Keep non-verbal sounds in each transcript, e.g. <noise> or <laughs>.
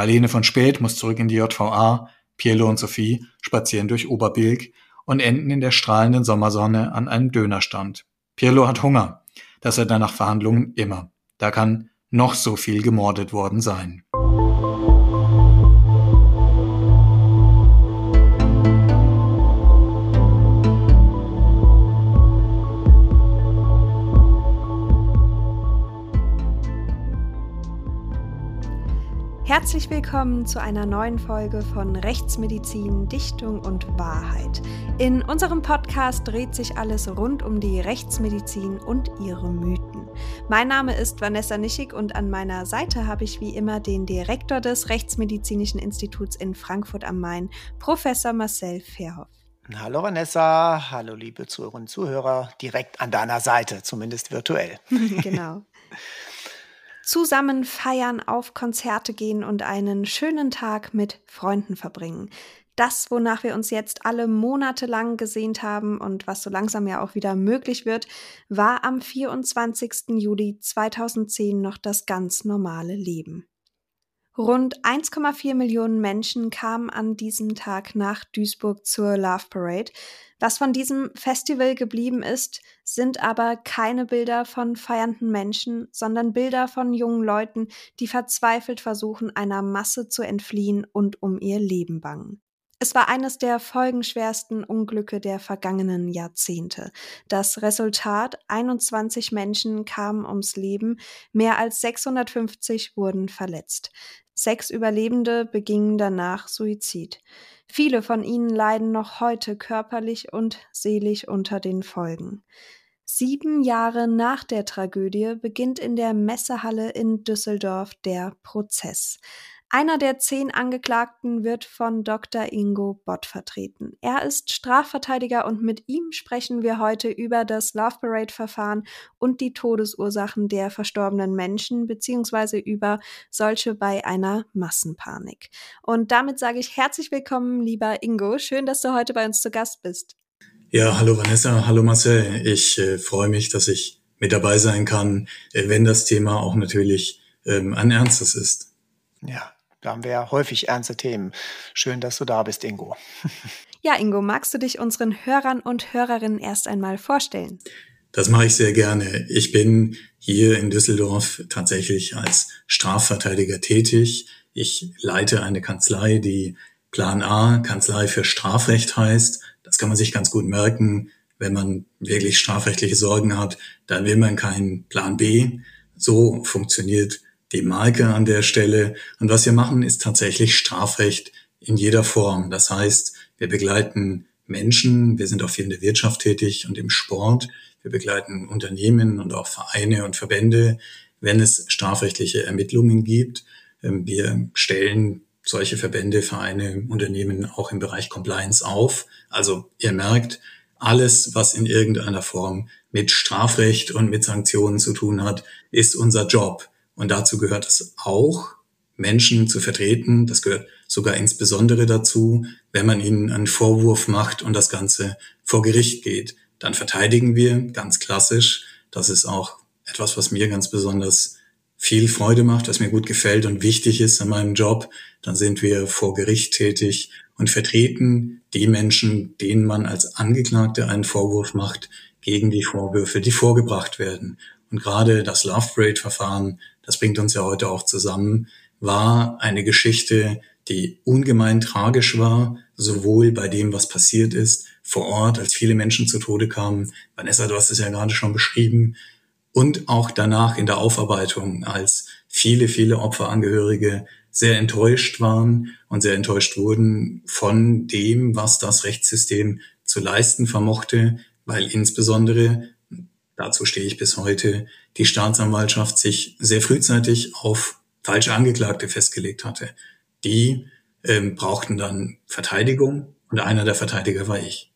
Marlene von Spät muss zurück in die JVA, Pirlo und Sophie spazieren durch Oberbilk und enden in der strahlenden Sommersonne an einem Dönerstand. Pirlo hat Hunger, das hat er nach Verhandlungen immer. Da kann noch so viel gemordet worden sein. Herzlich willkommen zu einer neuen Folge von Rechtsmedizin, Dichtung und Wahrheit. In unserem Podcast dreht sich alles rund um die Rechtsmedizin und ihre Mythen. Mein Name ist Vanessa Nischig und an meiner Seite habe ich wie immer den Direktor des Rechtsmedizinischen Instituts in Frankfurt am Main, Professor Marcel Verhoff. Hallo Vanessa, hallo liebe Zuhörerinnen und Zuhörer, direkt an deiner Seite, zumindest virtuell. <laughs> genau. <laughs> zusammen feiern, auf Konzerte gehen und einen schönen Tag mit Freunden verbringen. Das, wonach wir uns jetzt alle monatelang gesehnt haben und was so langsam ja auch wieder möglich wird, war am 24. Juli 2010 noch das ganz normale Leben. Rund 1,4 Millionen Menschen kamen an diesem Tag nach Duisburg zur Love Parade. Was von diesem Festival geblieben ist, sind aber keine Bilder von feiernden Menschen, sondern Bilder von jungen Leuten, die verzweifelt versuchen, einer Masse zu entfliehen und um ihr Leben bangen. Es war eines der folgenschwersten Unglücke der vergangenen Jahrzehnte. Das Resultat 21 Menschen kamen ums Leben, mehr als 650 wurden verletzt. Sechs Überlebende begingen danach Suizid. Viele von ihnen leiden noch heute körperlich und seelisch unter den Folgen. Sieben Jahre nach der Tragödie beginnt in der Messehalle in Düsseldorf der Prozess. Einer der zehn Angeklagten wird von Dr. Ingo Bott vertreten. Er ist Strafverteidiger und mit ihm sprechen wir heute über das Love Parade Verfahren und die Todesursachen der verstorbenen Menschen beziehungsweise über solche bei einer Massenpanik. Und damit sage ich herzlich willkommen, lieber Ingo. Schön, dass du heute bei uns zu Gast bist. Ja, hallo Vanessa, hallo Marcel. Ich äh, freue mich, dass ich mit dabei sein kann, äh, wenn das Thema auch natürlich ähm, ein ernstes ist. Ja, da haben wir ja häufig ernste Themen. Schön, dass du da bist, Ingo. <laughs> Ja, Ingo, magst du dich unseren Hörern und Hörerinnen erst einmal vorstellen? Das mache ich sehr gerne. Ich bin hier in Düsseldorf tatsächlich als Strafverteidiger tätig. Ich leite eine Kanzlei, die Plan A, Kanzlei für Strafrecht heißt. Das kann man sich ganz gut merken. Wenn man wirklich strafrechtliche Sorgen hat, dann will man keinen Plan B. So funktioniert die Marke an der Stelle. Und was wir machen, ist tatsächlich Strafrecht in jeder Form. Das heißt, wir begleiten Menschen, wir sind auch viel in der Wirtschaft tätig und im Sport. Wir begleiten Unternehmen und auch Vereine und Verbände, wenn es strafrechtliche Ermittlungen gibt. Ähm, wir stellen solche Verbände, Vereine, Unternehmen auch im Bereich Compliance auf. Also ihr merkt, alles, was in irgendeiner Form mit Strafrecht und mit Sanktionen zu tun hat, ist unser Job. Und dazu gehört es auch, Menschen zu vertreten. Das gehört sogar insbesondere dazu, wenn man ihnen einen Vorwurf macht und das Ganze vor Gericht geht. Dann verteidigen wir ganz klassisch. Das ist auch etwas, was mir ganz besonders viel Freude macht, was mir gut gefällt und wichtig ist in meinem Job. Dann sind wir vor Gericht tätig und vertreten die Menschen, denen man als Angeklagte einen Vorwurf macht, gegen die Vorwürfe, die vorgebracht werden. Und gerade das Love Parade Verfahren das bringt uns ja heute auch zusammen, war eine Geschichte, die ungemein tragisch war, sowohl bei dem, was passiert ist, vor Ort, als viele Menschen zu Tode kamen. Vanessa, du hast es ja gerade schon beschrieben. Und auch danach in der Aufarbeitung, als viele, viele Opferangehörige sehr enttäuscht waren und sehr enttäuscht wurden von dem, was das Rechtssystem zu leisten vermochte, weil insbesondere dazu stehe ich bis heute, die Staatsanwaltschaft sich sehr frühzeitig auf falsche Angeklagte festgelegt hatte. Die ähm, brauchten dann Verteidigung und einer der Verteidiger war ich.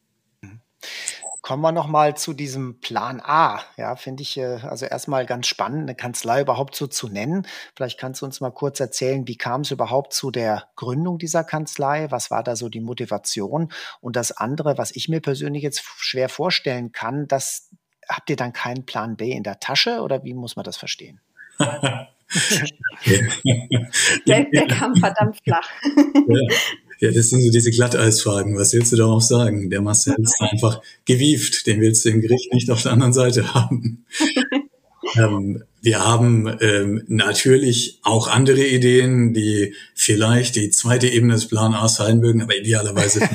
Kommen wir noch mal zu diesem Plan A. Ja, finde ich äh, also erstmal ganz spannend, eine Kanzlei überhaupt so zu nennen. Vielleicht kannst du uns mal kurz erzählen, wie kam es überhaupt zu der Gründung dieser Kanzlei? Was war da so die Motivation? Und das andere, was ich mir persönlich jetzt schwer vorstellen kann, dass habt ihr dann keinen Plan B in der Tasche oder wie muss man das verstehen? <laughs> der, der kam verdammt flach. Ja. das sind so diese Glatteisfragen. Was willst du darauf sagen? Der Marcel ist einfach gewieft. Den willst du im Gericht nicht auf der anderen Seite haben. <laughs> ähm, wir haben ähm, natürlich auch andere Ideen, die vielleicht die zweite Ebene des Plan A sein mögen, aber idealerweise <laughs>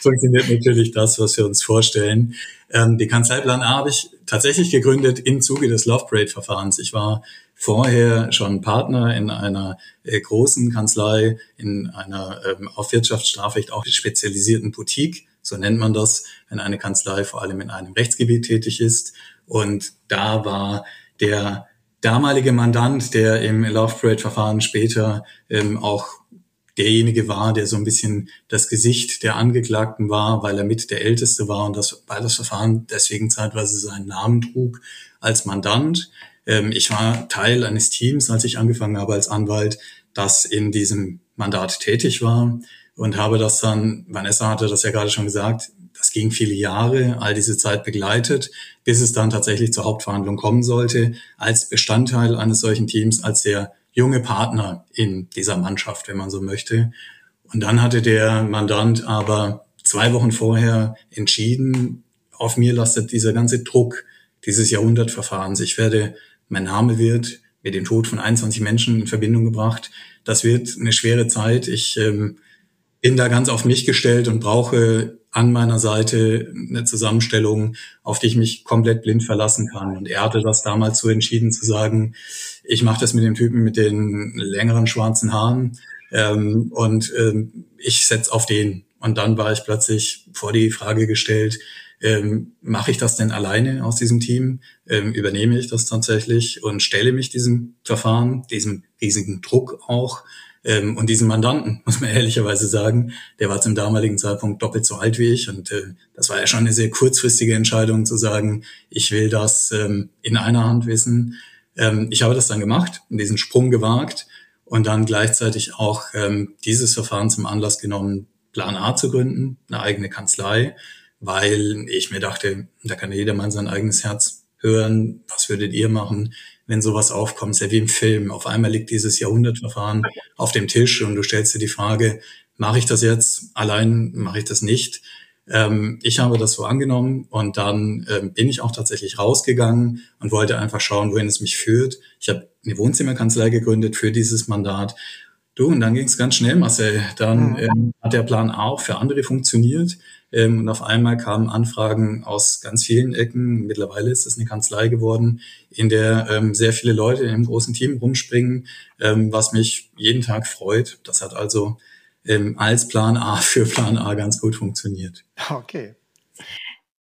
funktioniert natürlich das, was wir uns vorstellen. Ähm, die Kanzlei Plan A habe ich tatsächlich gegründet im Zuge des Love Parade Verfahrens. Ich war vorher schon Partner in einer äh, großen Kanzlei, in einer ähm, auf Wirtschaftsstrafrecht auch spezialisierten Boutique, so nennt man das, wenn eine Kanzlei vor allem in einem Rechtsgebiet tätig ist. Und da war der damalige Mandant, der im Love Parade Verfahren später ähm, auch derjenige war, der so ein bisschen das Gesicht der Angeklagten war, weil er mit der Älteste war und das, weil das Verfahren deswegen zeitweise seinen Namen trug als Mandant. Ähm, ich war Teil eines Teams, als ich angefangen habe als Anwalt, das in diesem Mandat tätig war und habe das dann, Vanessa hatte das ja gerade schon gesagt, das ging viele Jahre, all diese Zeit begleitet, bis es dann tatsächlich zur Hauptverhandlung kommen sollte, als Bestandteil eines solchen Teams, als der junge Partner in dieser Mannschaft, wenn man so möchte. Und dann hatte der Mandant aber zwei Wochen vorher entschieden, auf mir lastet dieser ganze Druck dieses Jahrhundertverfahrens. Ich werde, mein Name wird mit dem Tod von 21 Menschen in Verbindung gebracht. Das wird eine schwere Zeit. Ich ähm, bin da ganz auf mich gestellt und brauche an meiner Seite eine Zusammenstellung, auf die ich mich komplett blind verlassen kann. Und er hatte das damals so entschieden zu sagen, ich mache das mit dem Typen mit den längeren schwarzen Haaren ähm, und ähm, ich setz auf den. Und dann war ich plötzlich vor die Frage gestellt, ähm, mache ich das denn alleine aus diesem Team? Ähm, übernehme ich das tatsächlich und stelle mich diesem Verfahren, diesem riesigen Druck auch? Ähm, und diesen Mandanten, <laughs> muss man ehrlicherweise sagen, der war zum damaligen Zeitpunkt doppelt so alt wie ich. Und äh, das war ja schon eine sehr kurzfristige Entscheidung zu sagen, ich will das ähm, in einer Hand wissen. Ähm, ich habe das dann gemacht, diesen Sprung gewagt und dann gleichzeitig auch ähm, dieses Verfahren zum Anlass genommen, Plan A zu gründen, eine eigene Kanzlei, weil ich mir dachte, da kann jedermann sein eigenes Herz hören. Was würdet ihr machen? wenn sowas aufkommt, ist ja wie im Film. Auf einmal liegt dieses Jahrhundertverfahren auf dem Tisch und du stellst dir die Frage, mache ich das jetzt allein, mache ich das nicht? Ähm, ich habe das so angenommen und dann ähm, bin ich auch tatsächlich rausgegangen und wollte einfach schauen, wohin es mich führt. Ich habe eine Wohnzimmerkanzlei gegründet für dieses Mandat. Du, und dann ging es ganz schnell, Marcel. Dann ähm, hat der Plan auch für andere funktioniert. Ähm, und auf einmal kamen Anfragen aus ganz vielen Ecken. Mittlerweile ist es eine Kanzlei geworden, in der ähm, sehr viele Leute in einem großen Team rumspringen, ähm, was mich jeden Tag freut. Das hat also ähm, als Plan A <laughs> für Plan A ganz gut funktioniert. Okay.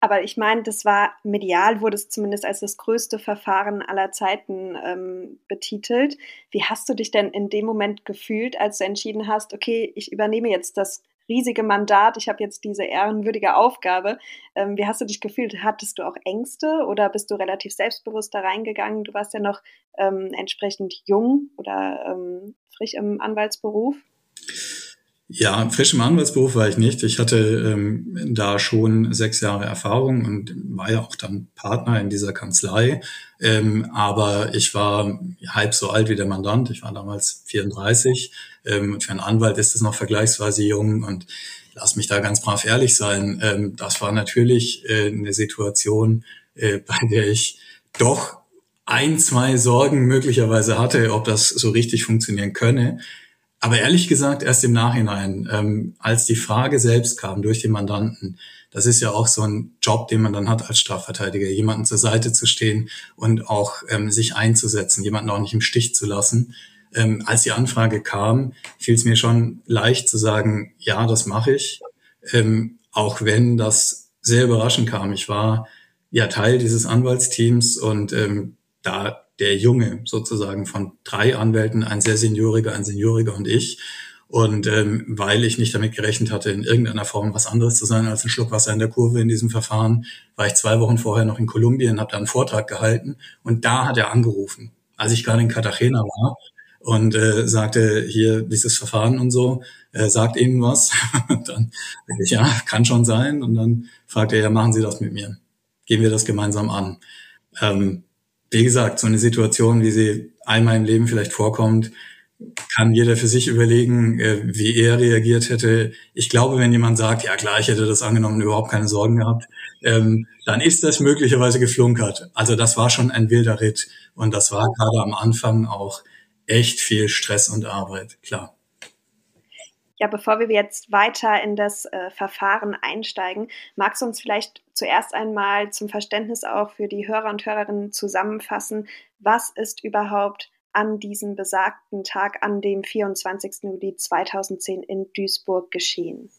Aber ich meine, das war medial, wurde es zumindest als das größte Verfahren aller Zeiten ähm, betitelt. Wie hast du dich denn in dem Moment gefühlt, als du entschieden hast, okay, ich übernehme jetzt das riesige Mandat, ich habe jetzt diese ehrenwürdige Aufgabe. Ähm, wie hast du dich gefühlt? Hattest du auch Ängste oder bist du relativ selbstbewusst da reingegangen? Du warst ja noch ähm, entsprechend jung oder ähm, frisch im Anwaltsberuf. Ja, frisch im Anwaltsberuf war ich nicht. Ich hatte ähm, da schon sechs Jahre Erfahrung und war ja auch dann Partner in dieser Kanzlei. Ähm, aber ich war halb so alt wie der Mandant. Ich war damals 34. Ähm, für einen Anwalt ist es noch vergleichsweise jung und lass mich da ganz brav ehrlich sein. Ähm, das war natürlich äh, eine Situation, äh, bei der ich doch ein, zwei Sorgen möglicherweise hatte, ob das so richtig funktionieren könne. Aber ehrlich gesagt, erst im Nachhinein, ähm, als die Frage selbst kam durch den Mandanten, das ist ja auch so ein Job, den man dann hat als Strafverteidiger, jemanden zur Seite zu stehen und auch ähm, sich einzusetzen, jemanden auch nicht im Stich zu lassen. Ähm, als die Anfrage kam, fiel es mir schon leicht zu sagen, ja, das mache ich, ähm, auch wenn das sehr überraschend kam. Ich war ja Teil dieses Anwaltsteams und ähm, da der Junge sozusagen von drei Anwälten, ein sehr Senioriger, ein Senioriger und ich. Und ähm, weil ich nicht damit gerechnet hatte, in irgendeiner Form was anderes zu sein als ein Schluck Wasser in der Kurve in diesem Verfahren, war ich zwei Wochen vorher noch in Kolumbien, habe da einen Vortrag gehalten und da hat er angerufen, als ich gerade in Cartagena war und äh, sagte, hier dieses Verfahren und so, äh, sagt Ihnen was? <laughs> dann ich, ja, kann schon sein. Und dann fragte er, ja, machen Sie das mit mir. Gehen wir das gemeinsam an. Ähm, wie gesagt, so eine Situation, wie sie einmal im Leben vielleicht vorkommt, kann jeder für sich überlegen, äh, wie er reagiert hätte. Ich glaube, wenn jemand sagt, ja klar, ich hätte das angenommen, überhaupt keine Sorgen gehabt, ähm, dann ist das möglicherweise geflunkert. Also das war schon ein wilder Ritt und das war gerade am Anfang auch echt viel Stress und Arbeit, klar. Ja, bevor wir jetzt weiter in das äh, Verfahren einsteigen, magst du uns vielleicht zuerst einmal zum Verständnis auch für die Hörer und Hörerinnen zusammenfassen, was ist überhaupt an diesem besagten Tag, an dem 24. Juli 2010 in Duisburg geschehen?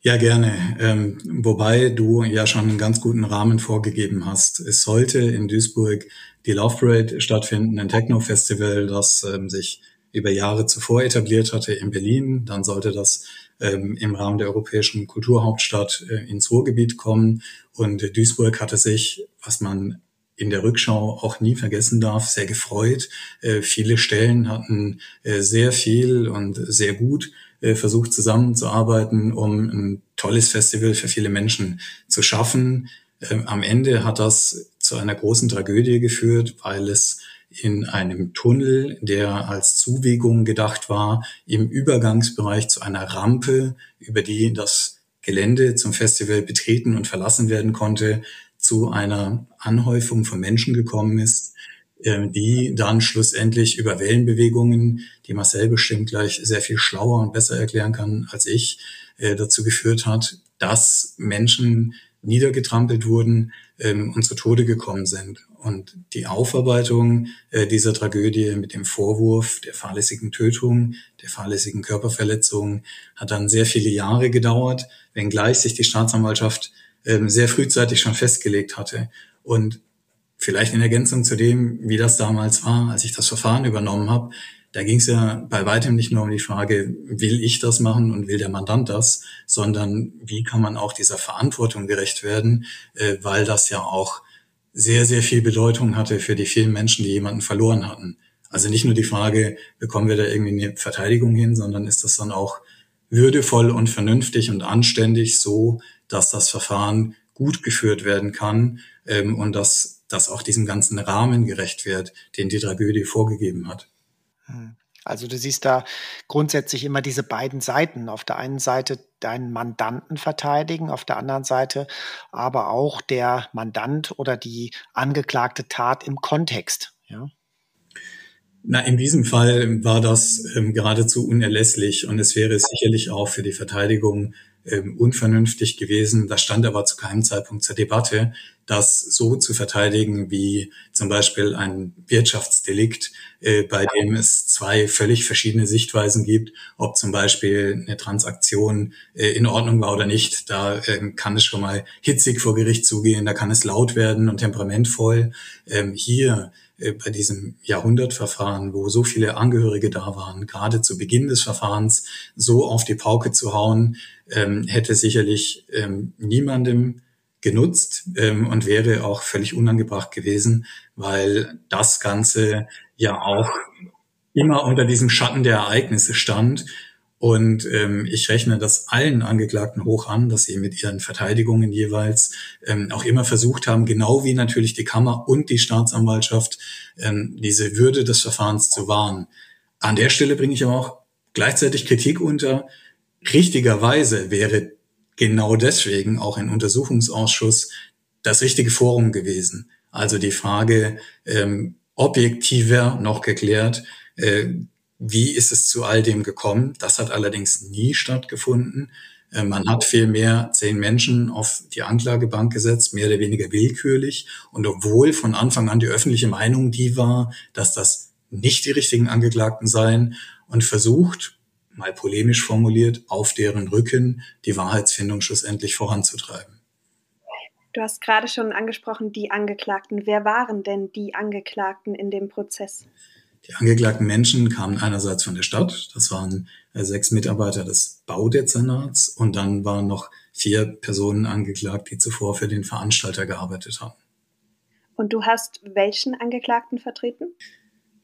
Ja, gerne. Ähm, wobei du ja schon einen ganz guten Rahmen vorgegeben hast. Es sollte in Duisburg die Love Parade stattfinden, ein Techno-Festival, das ähm, sich über Jahre zuvor etabliert hatte in Berlin. Dann sollte das im Rahmen der europäischen Kulturhauptstadt äh, ins Ruhrgebiet kommen. Und Duisburg hatte sich, was man in der Rückschau auch nie vergessen darf, sehr gefreut. Äh, viele Stellen hatten äh, sehr viel und sehr gut äh, versucht zusammenzuarbeiten, um ein tolles Festival für viele Menschen zu schaffen. Ähm, am Ende hat das zu einer großen Tragödie geführt, weil es in einem Tunnel, der als Zuwegung gedacht war, im Übergangsbereich zu einer Rampe, über die das Gelände zum Festival betreten und verlassen werden konnte, zu einer Anhäufung von Menschen gekommen ist, äh, die dann schlussendlich über Wellenbewegungen, die Marcel bestimmt gleich sehr viel schlauer und besser erklären kann als ich, äh, dazu geführt hat, dass Menschen niedergetrampelt wurden ähm, und zu Tode gekommen sind. Und die Aufarbeitung äh, dieser Tragödie mit dem Vorwurf der fahrlässigen Tötung, der fahrlässigen Körperverletzung hat dann sehr viele Jahre gedauert, wenngleich sich die Staatsanwaltschaft ähm, sehr frühzeitig schon festgelegt hatte. Und vielleicht in Ergänzung zu dem, wie das damals war, als ich das Verfahren übernommen habe, da ging es ja bei weitem nicht nur um die Frage, will ich das machen und will der Mandant das, sondern wie kann man auch dieser Verantwortung gerecht werden, äh, weil das ja auch sehr, sehr viel Bedeutung hatte für die vielen Menschen, die jemanden verloren hatten. Also nicht nur die Frage, bekommen wir da irgendwie eine Verteidigung hin, sondern ist das dann auch würdevoll und vernünftig und anständig so, dass das Verfahren gut geführt werden kann ähm, und dass das auch diesem ganzen Rahmen gerecht wird, den die Tragödie vorgegeben hat. Hm. Also du siehst da grundsätzlich immer diese beiden Seiten. Auf der einen Seite deinen Mandanten verteidigen, auf der anderen Seite aber auch der Mandant oder die angeklagte Tat im Kontext. Ja? Na, in diesem Fall war das ähm, geradezu unerlässlich und es wäre sicherlich auch für die Verteidigung ähm, unvernünftig gewesen. Das stand aber zu keinem Zeitpunkt zur Debatte, das so zu verteidigen wie zum Beispiel ein Wirtschaftsdelikt, äh, bei dem es zwei völlig verschiedene Sichtweisen gibt, ob zum Beispiel eine Transaktion äh, in Ordnung war oder nicht. Da äh, kann es schon mal hitzig vor Gericht zugehen, da kann es laut werden und temperamentvoll. Ähm, hier äh, bei diesem Jahrhundertverfahren, wo so viele Angehörige da waren, gerade zu Beginn des Verfahrens so auf die Pauke zu hauen, ähm, hätte sicherlich ähm, niemandem genutzt ähm, und wäre auch völlig unangebracht gewesen, weil das Ganze ja auch immer unter diesem Schatten der Ereignisse stand. Und ähm, ich rechne das allen Angeklagten hoch an, dass sie mit ihren Verteidigungen jeweils ähm, auch immer versucht haben, genau wie natürlich die Kammer und die Staatsanwaltschaft, ähm, diese Würde des Verfahrens zu wahren. An der Stelle bringe ich aber auch gleichzeitig Kritik unter. Richtigerweise wäre genau deswegen auch ein Untersuchungsausschuss das richtige Forum gewesen. Also die Frage ähm, objektiver noch geklärt, äh, wie ist es zu all dem gekommen? Das hat allerdings nie stattgefunden. Äh, man hat vielmehr zehn Menschen auf die Anklagebank gesetzt, mehr oder weniger willkürlich. Und obwohl von Anfang an die öffentliche Meinung die war, dass das nicht die richtigen Angeklagten seien und versucht, mal polemisch formuliert, auf deren Rücken die Wahrheitsfindung schlussendlich voranzutreiben. Du hast gerade schon angesprochen, die Angeklagten. Wer waren denn die Angeklagten in dem Prozess? Die angeklagten Menschen kamen einerseits von der Stadt, das waren äh, sechs Mitarbeiter des Baudezernats und dann waren noch vier Personen angeklagt, die zuvor für den Veranstalter gearbeitet haben. Und du hast welchen Angeklagten vertreten?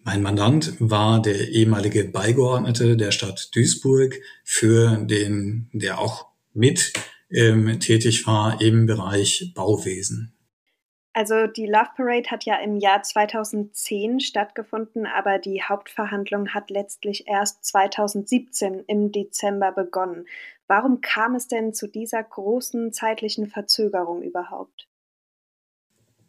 Mein Mandant war der ehemalige Beigeordnete der Stadt Duisburg für den, der auch mit ähm, tätig war im Bereich Bauwesen. Also die Love Parade hat ja im Jahr 2010 stattgefunden, aber die Hauptverhandlung hat letztlich erst 2017 im Dezember begonnen. Warum kam es denn zu dieser großen zeitlichen Verzögerung überhaupt?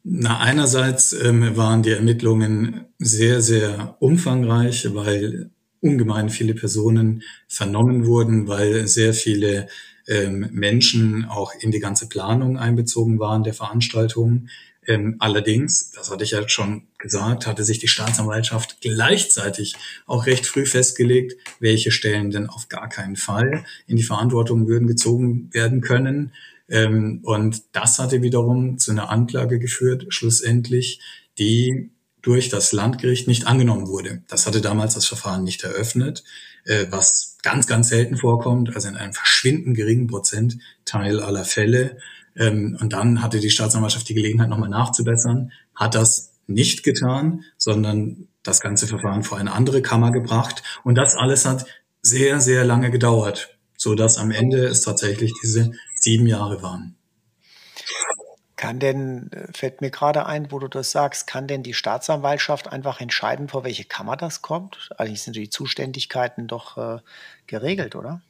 Na, einerseits ähm, waren die Ermittlungen sehr, sehr umfangreich, weil ungemein viele Personen vernommen wurden, weil sehr viele ähm, Menschen auch in die ganze Planung einbezogen waren der Veranstaltung. Ähm, allerdings, das hatte ich ja schon gesagt, hatte sich die Staatsanwaltschaft gleichzeitig auch recht früh festgelegt, welche Stellen denn auf gar keinen Fall in die Verantwortung würden gezogen werden können. Ähm, und das hatte wiederum zu einer Anklage geführt, schlussendlich, die durch das Landgericht nicht angenommen wurde. Das hatte damals das Verfahren nicht eröffnet, äh, was ganz, ganz selten vorkommt, also in einem verschwindend geringen Prozentteil aller Fälle. Ähm, und dann hatte die Staatsanwaltschaft die Gelegenheit, nochmal nachzubessern, hat das nicht getan, sondern das ganze Verfahren vor eine andere Kammer gebracht. Und das alles hat sehr, sehr lange gedauert, so dass am Ende es tatsächlich diese sieben Jahre waren. Kann denn, äh, fällt mir gerade ein, wo du das sagst, kann denn die Staatsanwaltschaft einfach entscheiden, vor welche Kammer das kommt? Eigentlich sind die Zuständigkeiten doch äh, geregelt, oder?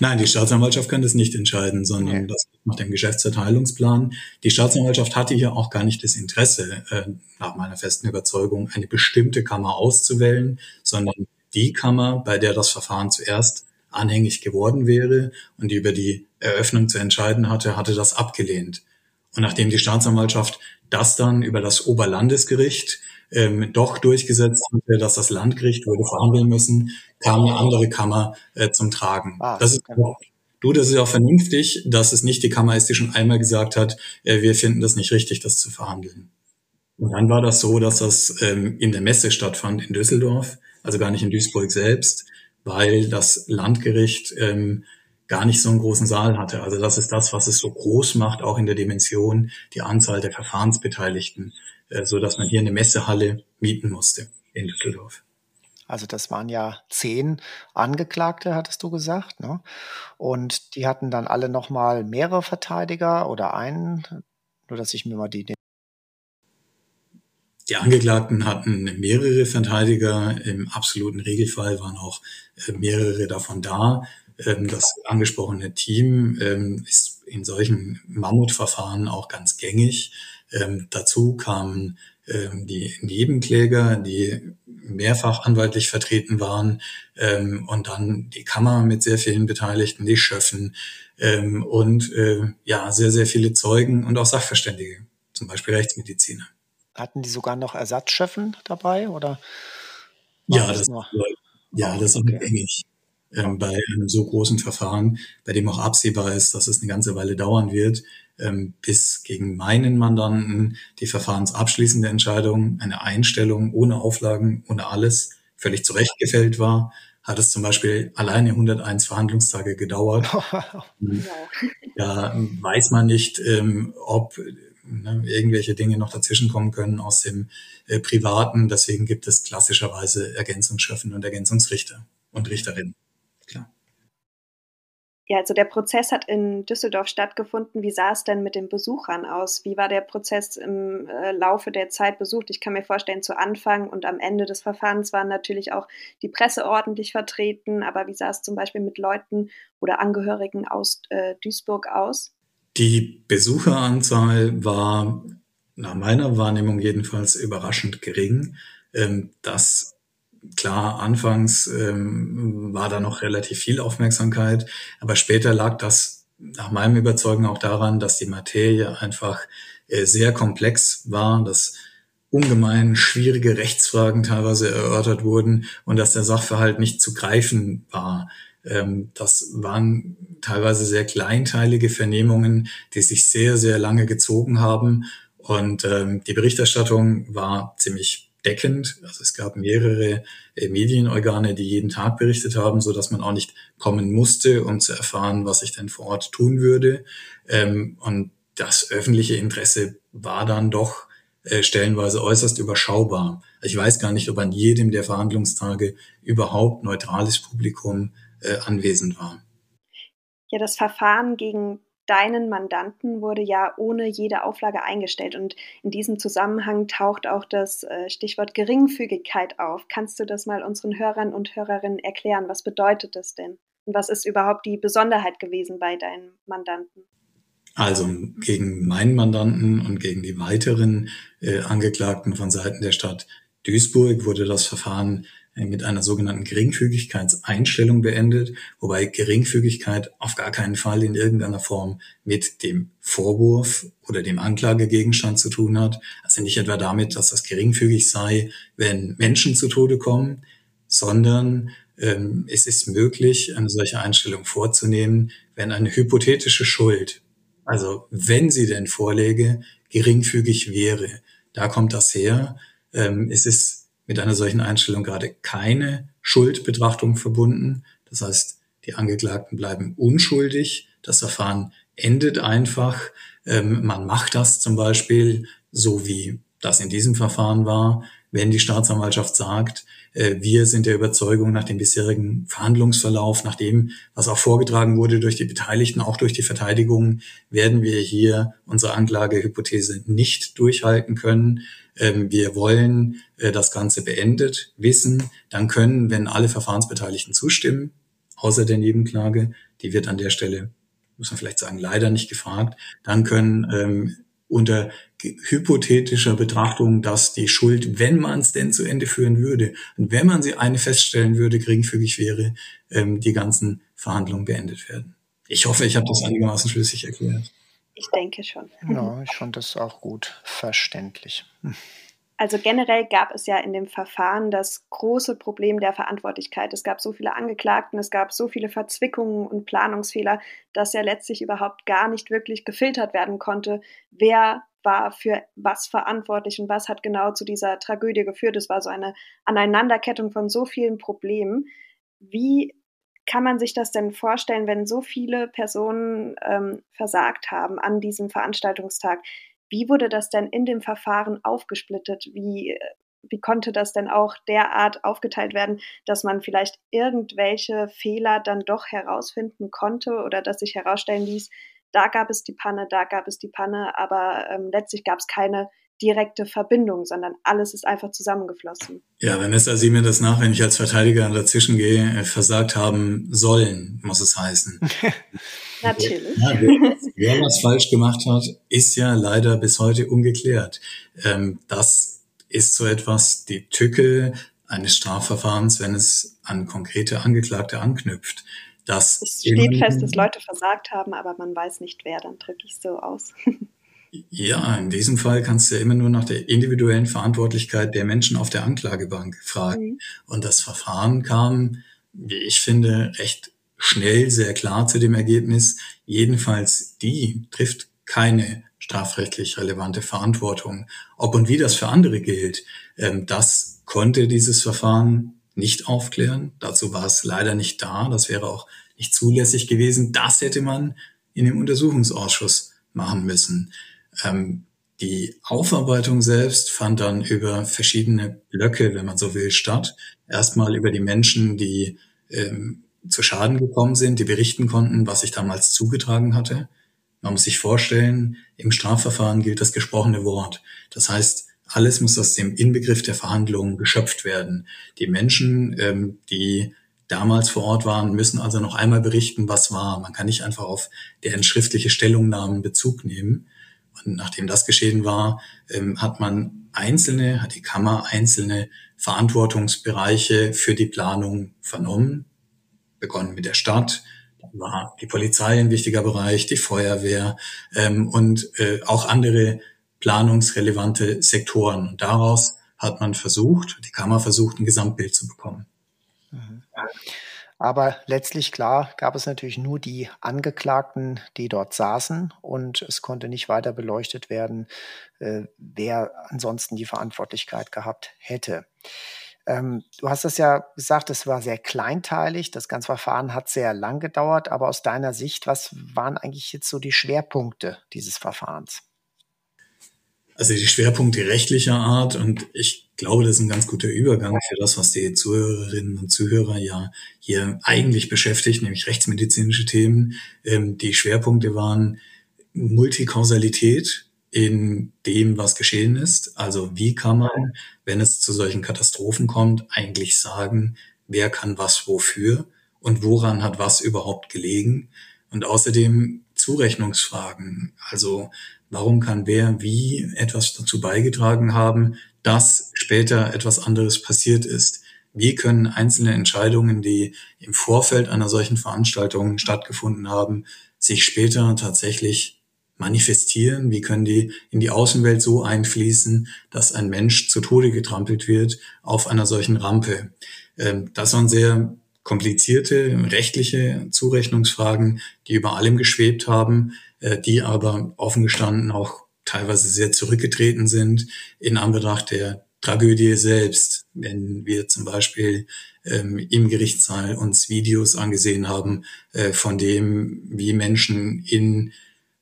Nein, die Staatsanwaltschaft kann das nicht entscheiden, sondern okay. das macht den Geschäftsverteilungsplan. Die Staatsanwaltschaft hatte hier auch gar nicht das Interesse, äh, nach meiner festen Überzeugung, eine bestimmte Kammer auszuwählen, sondern die Kammer, bei der das Verfahren zuerst anhängig geworden wäre und die über die Eröffnung zu entscheiden hatte, hatte das abgelehnt. Und nachdem die Staatsanwaltschaft das dann über das Oberlandesgericht ähm, doch durchgesetzt hatte, dass das Landgericht würde verhandeln müssen, kam eine andere Kammer äh, zum Tragen. Ah, das ist auch, du, das ist auch vernünftig, dass es nicht die Kammer ist, die schon einmal gesagt hat, äh, wir finden das nicht richtig, das zu verhandeln. Und dann war das so, dass das ähm, in der Messe stattfand in Düsseldorf, also gar nicht in Duisburg selbst, weil das Landgericht ähm, gar nicht so einen großen Saal hatte. Also das ist das, was es so groß macht, auch in der Dimension, die Anzahl der Verfahrensbeteiligten, äh, so dass man hier eine Messehalle mieten musste in Düsseldorf. Also das waren ja zehn Angeklagte, hattest du gesagt, ne? Und die hatten dann alle nochmal mehrere Verteidiger oder einen, nur dass ich mir mal die die Angeklagten hatten mehrere Verteidiger. Im absoluten Regelfall waren auch äh, mehrere davon da. Ähm, das angesprochene Team ähm, ist in solchen Mammutverfahren auch ganz gängig. Ähm, dazu kamen die Nebenkläger, die mehrfach anwaltlich vertreten waren und dann die Kammer mit sehr vielen Beteiligten, die Schöffen und äh, ja, sehr, sehr viele Zeugen und auch Sachverständige, zum Beispiel Rechtsmediziner. Hatten die sogar noch Ersatzschöffen dabei oder? Ja, das, das ja, das ist okay. gängig ähm, bei einem so großen Verfahren, bei dem auch absehbar ist, dass es eine ganze Weile dauern wird, ähm, bis gegen meinen Mandanten die verfahrensabschließende Entscheidung, eine Einstellung ohne Auflagen, ohne alles, völlig zurechtgefällt war, hat es zum Beispiel alleine 101 Verhandlungstage gedauert. <laughs> da weiß man nicht, ähm, ob ne, irgendwelche Dinge noch dazwischenkommen können aus dem äh, Privaten. Deswegen gibt es klassischerweise Ergänzungsschöffen und Ergänzungsrichter und Richterinnen klar. Ja, also der Prozess hat in Düsseldorf stattgefunden. Wie sah es denn mit den Besuchern aus? Wie war der Prozess im äh, Laufe der Zeit besucht? Ich kann mir vorstellen, zu Anfang und am Ende des Verfahrens waren natürlich auch die Presse ordentlich vertreten. Aber wie sah es zum Beispiel mit Leuten oder Angehörigen aus äh, Duisburg aus? Die Besucheranzahl war nach meiner Wahrnehmung jedenfalls überraschend gering. Ähm, das klar, anfangs ähm, war da noch relativ viel Aufmerksamkeit, aber später lag das nach meinem Überzeugen auch daran, dass die Materie einfach äh, sehr komplex war, dass ungemein schwierige Rechtsfragen teilweise erörtert wurden und dass der Sachverhalt nicht zu greifen war. Ähm, das waren teilweise sehr kleinteilige Vernehmungen, die sich sehr, sehr lange gezogen haben. Und ähm, die Berichterstattung war ziemlich deckend. Also es gab mehrere äh, Medienorgane, die jeden Tag berichtet haben, so dass man auch nicht kommen musste, um zu erfahren, was ich denn vor Ort tun würde. Ähm, und das öffentliche Interesse war dann doch äh, stellenweise äußerst überschaubar. Ich weiß gar nicht, ob an jedem der Verhandlungstage überhaupt neutrales Publikum äh, anwesend war. Ja, das Verfahren gegen deinen Mandanten wurde ja ohne jede Auflage eingestellt. Und in diesem Zusammenhang taucht auch das äh, Stichwort Geringfügigkeit auf. Kannst du das mal unseren Hörern und Hörerinnen erklären? Was bedeutet das denn? Und was ist überhaupt die Besonderheit gewesen bei deinen Mandanten? Also gegen meinen Mandanten und gegen die weiteren äh, Angeklagten von Seiten der Stadt Duisburg wurde das Verfahren mit einer sogenannten Geringfügigkeitseinstellung beendet, wobei Geringfügigkeit auf gar keinen Fall in irgendeiner Form mit dem Vorwurf oder dem Anklagegegenstand zu tun hat. Also nicht etwa damit, dass das geringfügig sei, wenn Menschen zu Tode kommen, sondern ähm, es ist möglich, eine solche Einstellung vorzunehmen, wenn eine hypothetische Schuld also wenn sie denn vorläge, geringfügig wäre. Da kommt das her. Ähm, es ist mit einer solchen Einstellung gerade keine Schuldbetrachtung verbunden. Das heißt, die Angeklagten bleiben unschuldig. Das Verfahren endet einfach. Ähm, man macht das zum Beispiel so wie das in diesem Verfahren war, wenn die Staatsanwaltschaft sagt, äh, wir sind der Überzeugung nach dem bisherigen Verhandlungsverlauf, nach dem, was auch vorgetragen wurde durch die Beteiligten, auch durch die Verteidigung, werden wir hier unsere Anklagehypothese nicht durchhalten können. Ähm, wir wollen äh, das Ganze beendet wissen. Dann können, wenn alle Verfahrensbeteiligten zustimmen, außer der Nebenklage, die wird an der Stelle, muss man vielleicht sagen, leider nicht gefragt, dann können ähm, unter hypothetischer Betrachtung, dass die Schuld, wenn man es denn zu Ende führen würde und wenn man sie eine feststellen würde, geringfügig wäre, ähm, die ganzen Verhandlungen beendet werden. Ich hoffe, ich habe das einigermaßen schlüssig erklärt. Ich denke schon. Ja, ich fand das auch gut verständlich. Also generell gab es ja in dem Verfahren das große Problem der Verantwortlichkeit. Es gab so viele Angeklagten, es gab so viele Verzwickungen und Planungsfehler, dass ja letztlich überhaupt gar nicht wirklich gefiltert werden konnte, wer war für was verantwortlich und was hat genau zu dieser Tragödie geführt. Es war so eine Aneinanderkettung von so vielen Problemen. Wie kann man sich das denn vorstellen, wenn so viele Personen ähm, versagt haben an diesem Veranstaltungstag? Wie wurde das denn in dem Verfahren aufgesplittet? Wie, wie konnte das denn auch derart aufgeteilt werden, dass man vielleicht irgendwelche Fehler dann doch herausfinden konnte oder dass sich herausstellen ließ, da gab es die Panne, da gab es die Panne, aber ähm, letztlich gab es keine direkte Verbindung, sondern alles ist einfach zusammengeflossen. Ja, Vanessa, sieh mir das nach, wenn ich als Verteidiger dazwischen gehe, äh, versagt haben sollen, muss es heißen. <laughs> Natürlich. Ja, wer, wer, was falsch gemacht hat, ist ja leider bis heute ungeklärt. Ähm, das ist so etwas die Tücke eines Strafverfahrens, wenn es an konkrete Angeklagte anknüpft. Das es steht fest, dass Leute versagt haben, aber man weiß nicht wer, dann drücke ich so aus. <laughs> Ja, in diesem Fall kannst du ja immer nur nach der individuellen Verantwortlichkeit der Menschen auf der Anklagebank fragen. Mhm. Und das Verfahren kam, wie ich finde, recht schnell sehr klar zu dem Ergebnis, jedenfalls die trifft keine strafrechtlich relevante Verantwortung. Ob und wie das für andere gilt, ähm, das konnte dieses Verfahren nicht aufklären. Dazu war es leider nicht da. Das wäre auch nicht zulässig gewesen. Das hätte man in dem Untersuchungsausschuss machen müssen. Ähm, die Aufarbeitung selbst fand dann über verschiedene Blöcke, wenn man so will, statt. Erstmal über die Menschen, die ähm, zu Schaden gekommen sind, die berichten konnten, was sich damals zugetragen hatte. Man muss sich vorstellen, im Strafverfahren gilt das gesprochene Wort. Das heißt, alles muss aus dem Inbegriff der Verhandlungen geschöpft werden. Die Menschen, ähm, die damals vor Ort waren, müssen also noch einmal berichten, was war. Man kann nicht einfach auf deren schriftliche Stellungnahmen Bezug nehmen. Und nachdem das geschehen war, ähm, hat man einzelne, hat die Kammer einzelne Verantwortungsbereiche für die Planung vernommen. Begonnen mit der Stadt, war die Polizei ein wichtiger Bereich, die Feuerwehr ähm, und äh, auch andere planungsrelevante Sektoren. Und daraus hat man versucht, die Kammer versucht, ein Gesamtbild zu bekommen. Mhm. Aber letztlich, klar, gab es natürlich nur die Angeklagten, die dort saßen und es konnte nicht weiter beleuchtet werden, äh, wer ansonsten die Verantwortlichkeit gehabt hätte. Ähm, du hast es ja gesagt, es war sehr kleinteilig, das ganze Verfahren hat sehr lang gedauert, aber aus deiner Sicht, was waren eigentlich jetzt so die Schwerpunkte dieses Verfahrens? Also die Schwerpunkte rechtlicher Art und ich glaube, das ist ein ganz guter Übergang für das, was die Zuhörerinnen und Zuhörer ja hier eigentlich beschäftigt, nämlich rechtsmedizinische Themen. Ähm, die Schwerpunkte waren Multikausalität in dem, was geschehen ist. Also wie kann man, wenn es zu solchen Katastrophen kommt, eigentlich sagen, wer kann was wofür und woran hat was überhaupt gelegen? Und außerdem Zurechnungsfragen. Also warum kann wer wie etwas dazu beigetragen haben, dass später etwas anderes passiert ist? Wie können einzelne Entscheidungen, die im Vorfeld einer solchen Veranstaltung stattgefunden haben, sich später tatsächlich manifestieren? Wie können die in die Außenwelt so einfließen, dass ein Mensch zu Tode getrampelt wird auf einer solchen Rampe? Ähm, das waren sehr komplizierte rechtliche Zurechnungsfragen, die über allem geschwebt haben, äh, die aber offen gestanden auch teilweise sehr zurückgetreten sind in Anbetracht der Tragödie selbst. Wenn wir zum Beispiel ähm, im Gerichtssaal uns Videos angesehen haben äh, von dem, wie Menschen in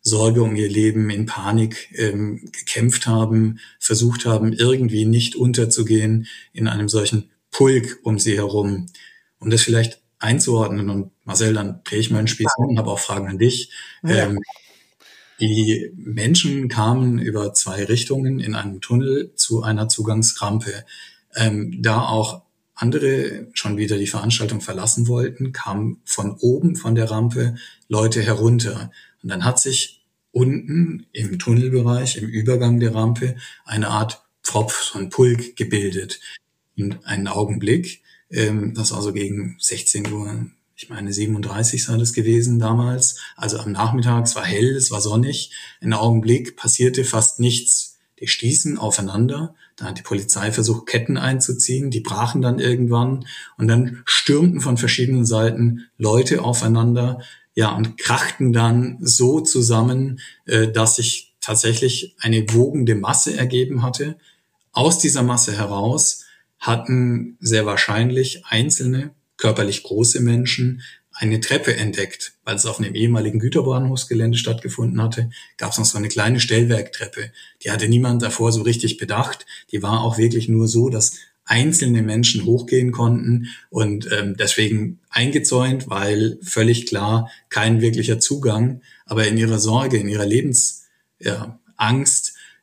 Sorge um ihr Leben, in Panik ähm, gekämpft haben, versucht haben, irgendwie nicht unterzugehen in einem solchen Pulk um sie herum. Um das vielleicht einzuordnen und Marcel, dann drehe ich meinen Spieß um und habe auch Fragen an dich. Ja. Ähm, die Menschen kamen über zwei Richtungen in einem Tunnel zu einer Zugangsrampe. Ähm, da auch andere schon wieder die Veranstaltung verlassen wollten, kamen von oben von der Rampe Leute herunter. Und dann hat sich unten im Tunnelbereich, im Übergang der Rampe, eine Art Pfropf, so ein Pulk gebildet. Und einen Augenblick, ähm, das war so gegen 16 Uhr, ich meine 37 sei das gewesen damals. Also am Nachmittag, es war hell, es war sonnig. In Augenblick passierte fast nichts. Die stießen aufeinander. Da hat die Polizei versucht, Ketten einzuziehen. Die brachen dann irgendwann. Und dann stürmten von verschiedenen Seiten Leute aufeinander. Ja, und krachten dann so zusammen, äh, dass sich tatsächlich eine wogende Masse ergeben hatte. Aus dieser Masse heraus hatten sehr wahrscheinlich einzelne körperlich große Menschen eine Treppe entdeckt, weil es auf einem ehemaligen Güterbahnhofsgelände stattgefunden hatte, gab es noch so eine kleine Stellwerktreppe. Die hatte niemand davor so richtig bedacht. Die war auch wirklich nur so, dass einzelne Menschen hochgehen konnten und ähm, deswegen eingezäunt, weil völlig klar kein wirklicher Zugang. Aber in ihrer Sorge, in ihrer Lebensangst ja,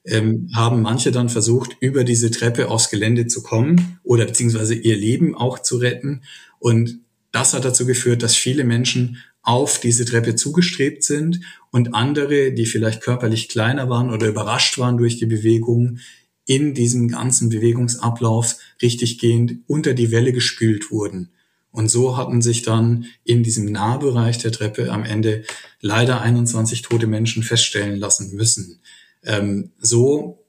ähm, haben manche dann versucht, über diese Treppe aufs Gelände zu kommen oder beziehungsweise ihr Leben auch zu retten. Und das hat dazu geführt, dass viele Menschen auf diese Treppe zugestrebt sind und andere, die vielleicht körperlich kleiner waren oder überrascht waren durch die Bewegung, in diesem ganzen Bewegungsablauf richtiggehend unter die Welle gespült wurden. Und so hatten sich dann in diesem Nahbereich der Treppe am Ende leider 21 tote Menschen feststellen lassen müssen. Ähm, so,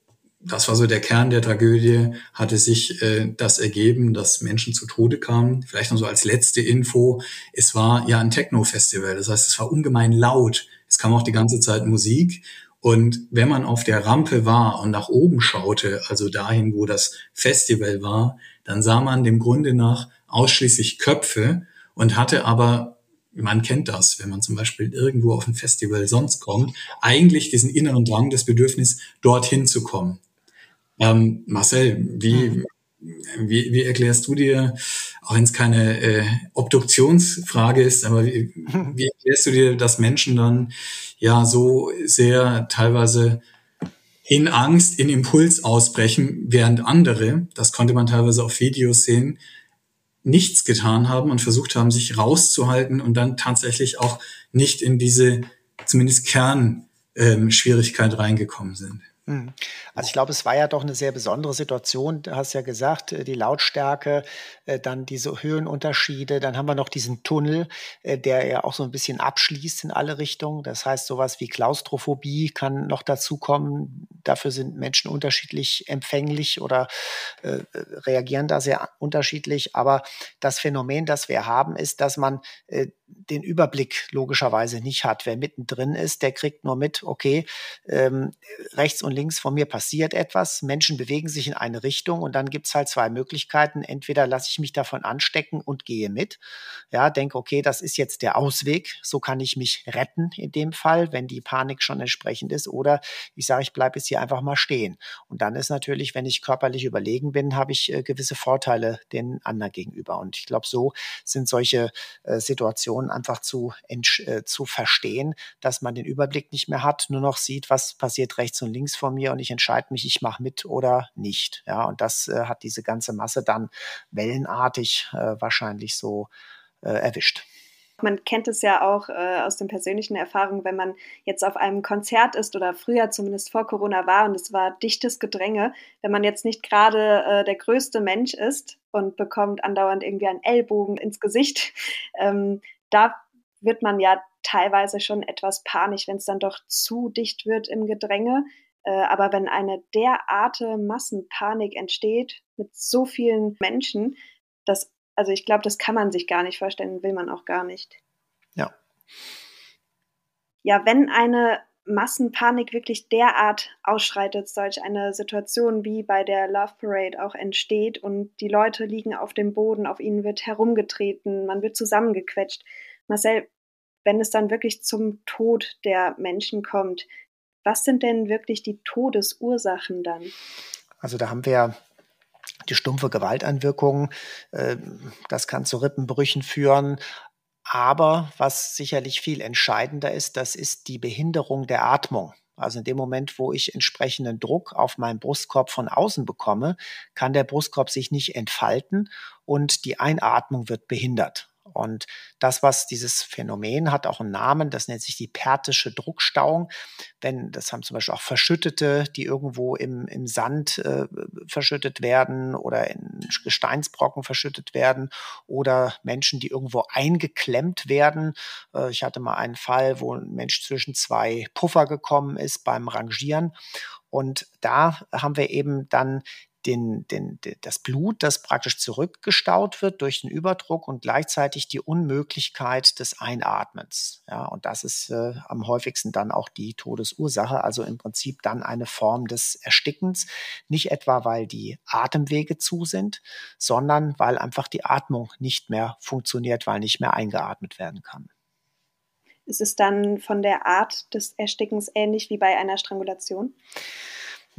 das war so der Kern der Tragödie, hatte sich äh, das ergeben, dass Menschen zu Tode kamen. Vielleicht noch so als letzte Info. Es war ja ein Techno-Festival. Das heißt, es war ungemein laut. Es kam auch die ganze Zeit Musik. Und wenn man auf der Rampe war und nach oben schaute, also dahin, wo das Festival war, dann sah man dem Grunde nach ausschließlich Köpfe und hatte aber man kennt das, wenn man zum Beispiel irgendwo auf ein Festival sonst kommt, eigentlich diesen inneren Drang, das Bedürfnis, dorthin zu kommen. Ähm, Marcel, wie, mhm. wie, wie erklärst du dir, auch wenn es keine äh, Obduktionsfrage ist, aber wie, <laughs> wie erklärst du dir, dass Menschen dann ja so sehr teilweise in Angst, in Impuls ausbrechen, während andere, das konnte man teilweise auf Videos sehen, nichts getan haben und versucht haben, sich rauszuhalten und dann tatsächlich auch nicht in diese zumindest Kernschwierigkeit ähm, reingekommen sind. Hm. Also ich glaube, es war ja doch eine sehr besondere Situation. Du hast ja gesagt, äh, die Lautstärke, äh, dann diese Höhenunterschiede, dann haben wir noch diesen Tunnel, äh, der ja auch so ein bisschen abschließt in alle Richtungen. Das heißt, sowas wie Klaustrophobie kann noch dazukommen. Dafür sind Menschen unterschiedlich empfänglich oder reagieren da sehr unterschiedlich. Aber das Phänomen, das wir haben, ist, dass man den Überblick logischerweise nicht hat. Wer mittendrin ist, der kriegt nur mit, okay, ähm, rechts und links von mir passiert etwas, Menschen bewegen sich in eine Richtung und dann gibt's halt zwei Möglichkeiten. Entweder lasse ich mich davon anstecken und gehe mit, ja, denke, okay, das ist jetzt der Ausweg, so kann ich mich retten in dem Fall, wenn die Panik schon entsprechend ist, oder ich sage, ich bleibe jetzt hier einfach mal stehen. Und dann ist natürlich, wenn ich körperlich überlegen bin, habe ich äh, gewisse Vorteile den anderen gegenüber. Und ich glaube, so sind solche äh, Situationen einfach zu, äh, zu verstehen, dass man den Überblick nicht mehr hat, nur noch sieht, was passiert rechts und links von mir und ich entscheide mich, ich mache mit oder nicht. Ja, und das äh, hat diese ganze Masse dann wellenartig äh, wahrscheinlich so äh, erwischt. Man kennt es ja auch äh, aus den persönlichen Erfahrungen, wenn man jetzt auf einem Konzert ist oder früher zumindest vor Corona war und es war dichtes Gedränge, wenn man jetzt nicht gerade äh, der größte Mensch ist und bekommt andauernd irgendwie einen Ellbogen ins Gesicht, <laughs> ähm, da wird man ja teilweise schon etwas panisch, wenn es dann doch zu dicht wird im Gedränge. Äh, aber wenn eine derarte Massenpanik entsteht mit so vielen Menschen, das also ich glaube, das kann man sich gar nicht vorstellen, will man auch gar nicht. Ja. Ja, wenn eine Massenpanik wirklich derart ausschreitet, solch eine Situation wie bei der Love Parade auch entsteht und die Leute liegen auf dem Boden, auf ihnen wird herumgetreten, man wird zusammengequetscht. Marcel, wenn es dann wirklich zum Tod der Menschen kommt, was sind denn wirklich die Todesursachen dann? Also da haben wir die stumpfe Gewalteinwirkung, äh, das kann zu Rippenbrüchen führen. Aber was sicherlich viel entscheidender ist, das ist die Behinderung der Atmung. Also in dem Moment, wo ich entsprechenden Druck auf meinen Brustkorb von außen bekomme, kann der Brustkorb sich nicht entfalten und die Einatmung wird behindert. Und das, was dieses Phänomen hat, auch einen Namen, das nennt sich die pertische Druckstauung. Wenn, das haben zum Beispiel auch Verschüttete, die irgendwo im, im Sand äh, verschüttet werden oder in Gesteinsbrocken verschüttet werden oder Menschen, die irgendwo eingeklemmt werden. Äh, ich hatte mal einen Fall, wo ein Mensch zwischen zwei Puffer gekommen ist beim Rangieren. Und da haben wir eben dann den, den, das Blut, das praktisch zurückgestaut wird durch den Überdruck und gleichzeitig die Unmöglichkeit des Einatmens. Ja, und das ist äh, am häufigsten dann auch die Todesursache, also im Prinzip dann eine Form des Erstickens. Nicht etwa, weil die Atemwege zu sind, sondern weil einfach die Atmung nicht mehr funktioniert, weil nicht mehr eingeatmet werden kann. Ist es dann von der Art des Erstickens ähnlich wie bei einer Strangulation?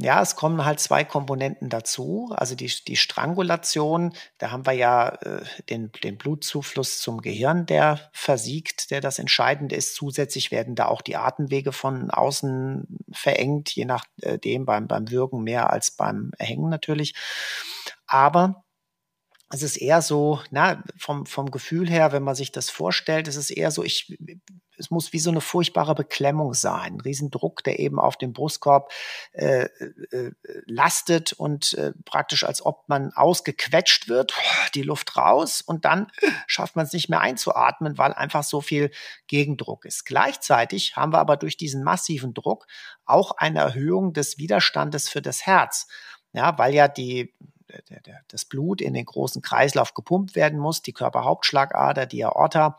Ja, es kommen halt zwei Komponenten dazu. Also die, die Strangulation, da haben wir ja äh, den, den Blutzufluss zum Gehirn, der versiegt, der das Entscheidende ist. Zusätzlich werden da auch die Atemwege von außen verengt, je nachdem beim, beim Würgen mehr als beim Erhängen natürlich. Aber es ist eher so, na, vom, vom Gefühl her, wenn man sich das vorstellt, es ist eher so, ich, es muss wie so eine furchtbare Beklemmung sein, ein Riesendruck, der eben auf dem Brustkorb äh, äh, lastet und äh, praktisch als ob man ausgequetscht wird, die Luft raus und dann schafft man es nicht mehr einzuatmen, weil einfach so viel Gegendruck ist. Gleichzeitig haben wir aber durch diesen massiven Druck auch eine Erhöhung des Widerstandes für das Herz. Ja, weil ja die der, der, das Blut in den großen Kreislauf gepumpt werden muss, die Körperhauptschlagader, die Aorta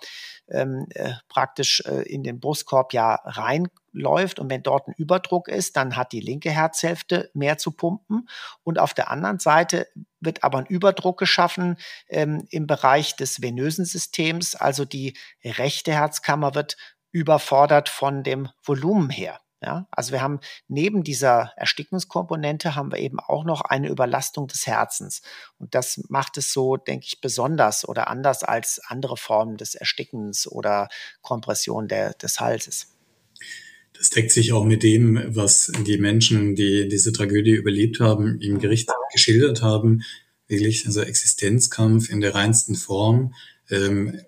ähm, äh, praktisch äh, in den Brustkorb ja reinläuft. Und wenn dort ein Überdruck ist, dann hat die linke Herzhälfte mehr zu pumpen. Und auf der anderen Seite wird aber ein Überdruck geschaffen ähm, im Bereich des venösen Systems, also die rechte Herzkammer wird überfordert von dem Volumen her. Ja, also wir haben neben dieser Erstickungskomponente haben wir eben auch noch eine Überlastung des Herzens. Und das macht es so, denke ich, besonders oder anders als andere Formen des Erstickens oder Kompression der, des Halses. Das deckt sich auch mit dem, was die Menschen, die diese Tragödie überlebt haben, im Gericht geschildert haben. Wirklich, also Existenzkampf in der reinsten Form. Ähm,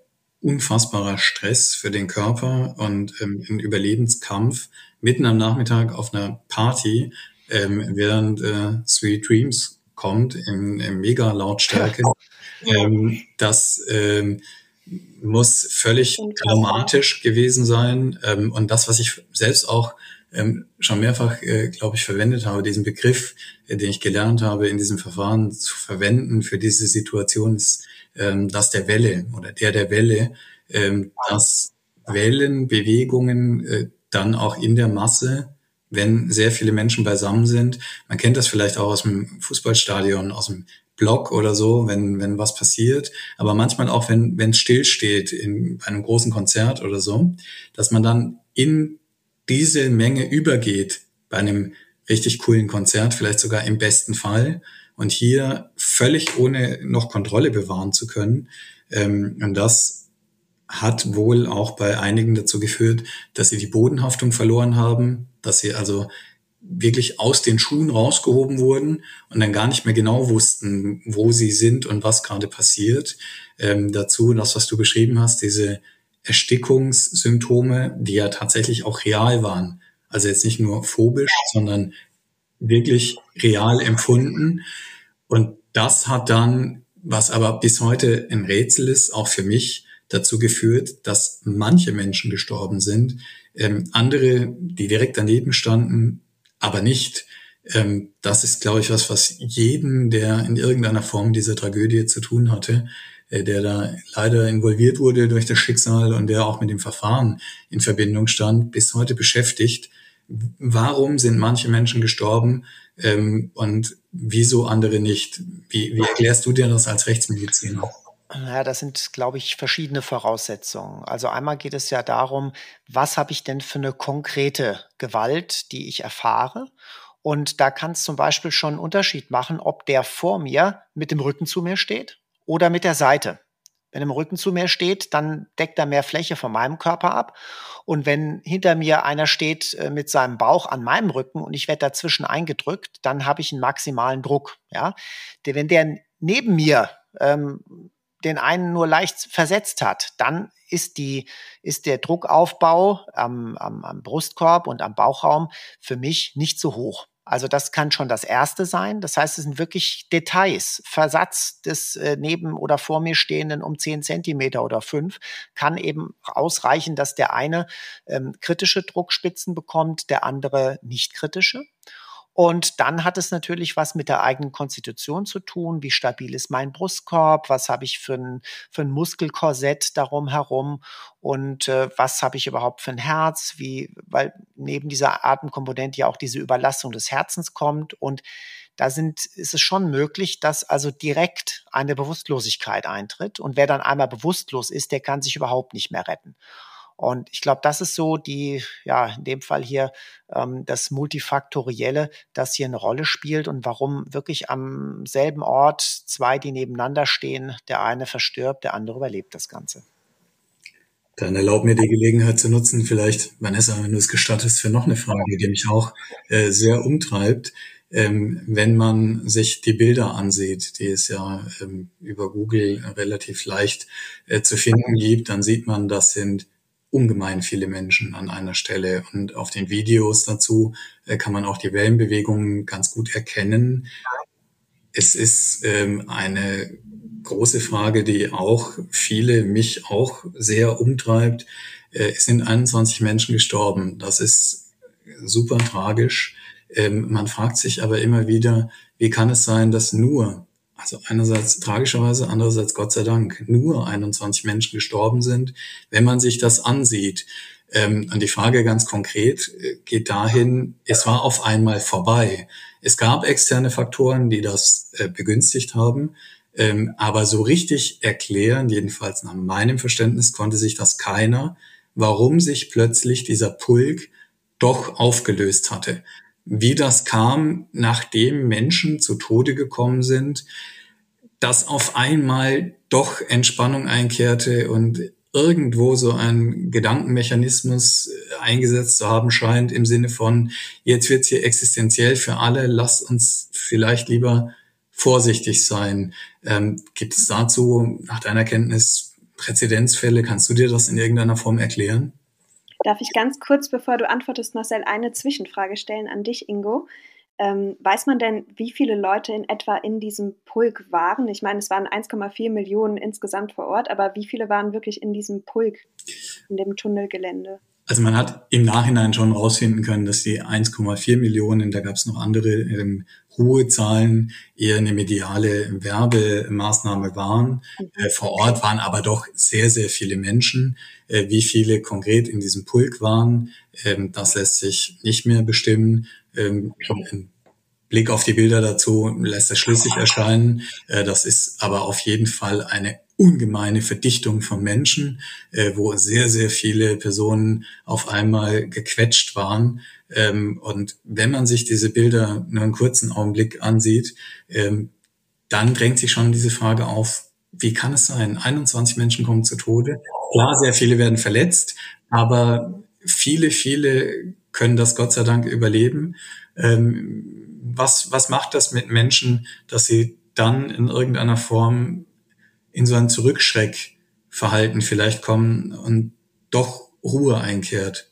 unfassbarer Stress für den Körper und ähm, ein Überlebenskampf mitten am Nachmittag auf einer Party, ähm, während äh, Sweet Dreams kommt in, in mega Lautstärke. ähm, das ähm, muss völlig dramatisch gewesen sein. Ähm, und das, was ich selbst auch ähm, schon mehrfach, äh, glaube ich, verwendet habe, diesen Begriff, äh, den ich gelernt habe, in diesem Verfahren zu verwenden für diese Situation, ist ähm, das der Welle oder der der Welle. ähm, dass Wellenbewegungen äh, dann auch in der Masse, wenn sehr viele Menschen beisammen sind, man kennt das vielleicht auch aus dem Fußballstadion, aus dem Block oder so, wenn, wenn was passiert, aber manchmal auch, wenn es stillsteht in einem großen Konzert oder so, dass man dann in diese Menge übergeht bei einem richtig coolen Konzert, vielleicht sogar im besten Fall. Und hier völlig ohne noch Kontrolle bewahren zu können. Ähm, und das hat wohl auch bei einigen dazu geführt, dass sie die Bodenhaftung verloren haben, dass sie also wirklich aus den Schuhen rausgehoben wurden und dann gar nicht mehr genau wussten, wo sie sind und was gerade passiert. Ähm, dazu das, was du beschrieben hast, diese Erstickungssymptome, die ja tatsächlich auch real waren. Also jetzt nicht nur phobisch, sondern wirklich real empfunden. Und das hat dann, was aber bis heute ein Rätsel ist, auch für mich, dazu geführt, dass manche Menschen gestorben sind, ähm, andere, die direkt daneben standen, aber nicht. Ähm, das ist, glaube ich, was, was jeden, der in irgendeiner Form diese Tragödie zu tun hatte, äh, der da leider involviert wurde durch das Schicksal und der auch mit dem Verfahren in Verbindung stand, bis heute beschäftigt. Warum sind manche Menschen gestorben ähm, und wieso andere nicht? Wie, wie erklärst du dir das als Rechtsmediziner? Ja, das sind, glaube ich, verschiedene Voraussetzungen. Also einmal geht es ja darum, was habe ich denn für eine konkrete Gewalt, die ich erfahre? Und da kann es zum Beispiel schon einen Unterschied machen, ob der vor mir mit dem Rücken zu mir steht oder mit der Seite. Wenn im Rücken zu mir steht, dann deckt er mehr Fläche von meinem Körper ab. Und wenn hinter mir einer steht äh, mit seinem Bauch an meinem Rücken und ich werde dazwischen eingedrückt, dann habe ich einen maximalen Druck. Ja, wenn der neben mir ähm, den einen nur leicht versetzt hat, dann ist die, ist der Druckaufbau am, am, am Brustkorb und am Bauchraum für mich nicht so hoch. Also das kann schon das erste sein. Das heißt, es sind wirklich Details. Versatz des äh, neben oder vor mir stehenden um zehn Zentimeter oder fünf kann eben ausreichen, dass der eine ähm, kritische Druckspitzen bekommt, der andere nicht kritische. Und dann hat es natürlich was mit der eigenen Konstitution zu tun. Wie stabil ist mein Brustkorb? Was habe ich für ein, für ein Muskelkorsett darum herum? Und äh, was habe ich überhaupt für ein Herz? Wie, weil neben dieser Atemkomponente ja auch diese Überlastung des Herzens kommt. Und da sind, ist es schon möglich, dass also direkt eine Bewusstlosigkeit eintritt. Und wer dann einmal bewusstlos ist, der kann sich überhaupt nicht mehr retten. Und ich glaube, das ist so die, ja, in dem Fall hier ähm, das Multifaktorielle, das hier eine Rolle spielt und warum wirklich am selben Ort zwei, die nebeneinander stehen, der eine verstirbt, der andere überlebt das Ganze. Dann erlaub mir die Gelegenheit zu nutzen, vielleicht, Vanessa, wenn du es gestattest, für noch eine Frage, die mich auch äh, sehr umtreibt. Ähm, wenn man sich die Bilder ansieht, die es ja ähm, über Google relativ leicht äh, zu finden gibt, dann sieht man, das sind ungemein viele Menschen an einer Stelle. Und auf den Videos dazu äh, kann man auch die Wellenbewegungen ganz gut erkennen. Es ist ähm, eine große Frage, die auch viele, mich auch sehr umtreibt. Äh, es sind 21 Menschen gestorben. Das ist super tragisch. Ähm, man fragt sich aber immer wieder, wie kann es sein, dass nur also einerseits tragischerweise, andererseits Gott sei Dank, nur 21 Menschen gestorben sind. Wenn man sich das ansieht, ähm, und die Frage ganz konkret äh, geht dahin, es war auf einmal vorbei. Es gab externe Faktoren, die das äh, begünstigt haben, ähm, aber so richtig erklären, jedenfalls nach meinem Verständnis, konnte sich das keiner, warum sich plötzlich dieser Pulk doch aufgelöst hatte. Wie das kam, nachdem Menschen zu Tode gekommen sind, dass auf einmal doch Entspannung einkehrte und irgendwo so ein Gedankenmechanismus äh, eingesetzt zu haben scheint im Sinne von, jetzt wird's hier existenziell für alle, lasst uns vielleicht lieber vorsichtig sein. Ähm, gibt es dazu nach deiner Kenntnis Präzedenzfälle? Kannst du dir das in irgendeiner Form erklären? Darf ich ganz kurz, bevor du antwortest, Marcel, eine Zwischenfrage stellen an dich, Ingo? Ähm, weiß man denn, wie viele Leute in etwa in diesem Pulk waren? Ich meine, es waren 1,4 Millionen insgesamt vor Ort, aber wie viele waren wirklich in diesem Pulk, in dem Tunnelgelände? Also man hat im Nachhinein schon rausfinden können, dass die 1,4 Millionen, da gab es noch andere ähm, hohe Zahlen, eher eine mediale Werbemaßnahme waren. Mhm. Äh, vor Ort waren aber doch sehr, sehr viele Menschen. Äh, wie viele konkret in diesem Pulk waren, ähm, das lässt sich nicht mehr bestimmen. Ähm, ein Blick auf die Bilder dazu lässt es schlüssig erscheinen. Äh, das ist aber auf jeden Fall eine ungemeine Verdichtung von Menschen, äh, wo sehr, sehr viele Personen auf einmal gequetscht waren. Ähm, und wenn man sich diese Bilder nur einen kurzen Augenblick ansieht, ähm, dann drängt sich schon diese Frage auf, wie kann es sein? 21 Menschen kommen zu Tode. Klar, sehr viele werden verletzt, aber viele, viele können das Gott sei Dank überleben. Ähm, was, was macht das mit Menschen, dass sie dann in irgendeiner Form in so ein Zurückschreckverhalten vielleicht kommen und doch Ruhe einkehrt?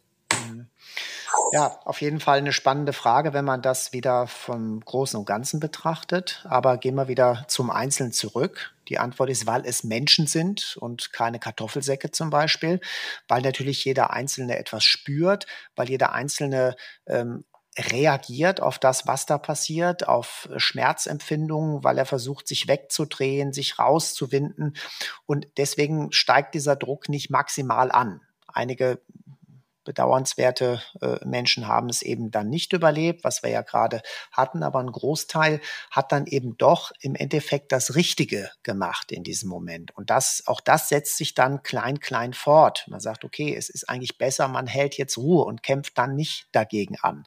Ja, auf jeden Fall eine spannende Frage, wenn man das wieder vom Großen und Ganzen betrachtet. Aber gehen wir wieder zum Einzelnen zurück. Die Antwort ist, weil es Menschen sind und keine Kartoffelsäcke zum Beispiel, weil natürlich jeder Einzelne etwas spürt, weil jeder Einzelne ähm, reagiert auf das, was da passiert, auf Schmerzempfindungen, weil er versucht, sich wegzudrehen, sich rauszuwinden. Und deswegen steigt dieser Druck nicht maximal an. Einige bedauernswerte äh, Menschen haben es eben dann nicht überlebt, was wir ja gerade hatten, aber ein Großteil hat dann eben doch im Endeffekt das Richtige gemacht in diesem Moment. Und das, auch das setzt sich dann klein, klein fort. Man sagt, okay, es ist eigentlich besser, man hält jetzt Ruhe und kämpft dann nicht dagegen an.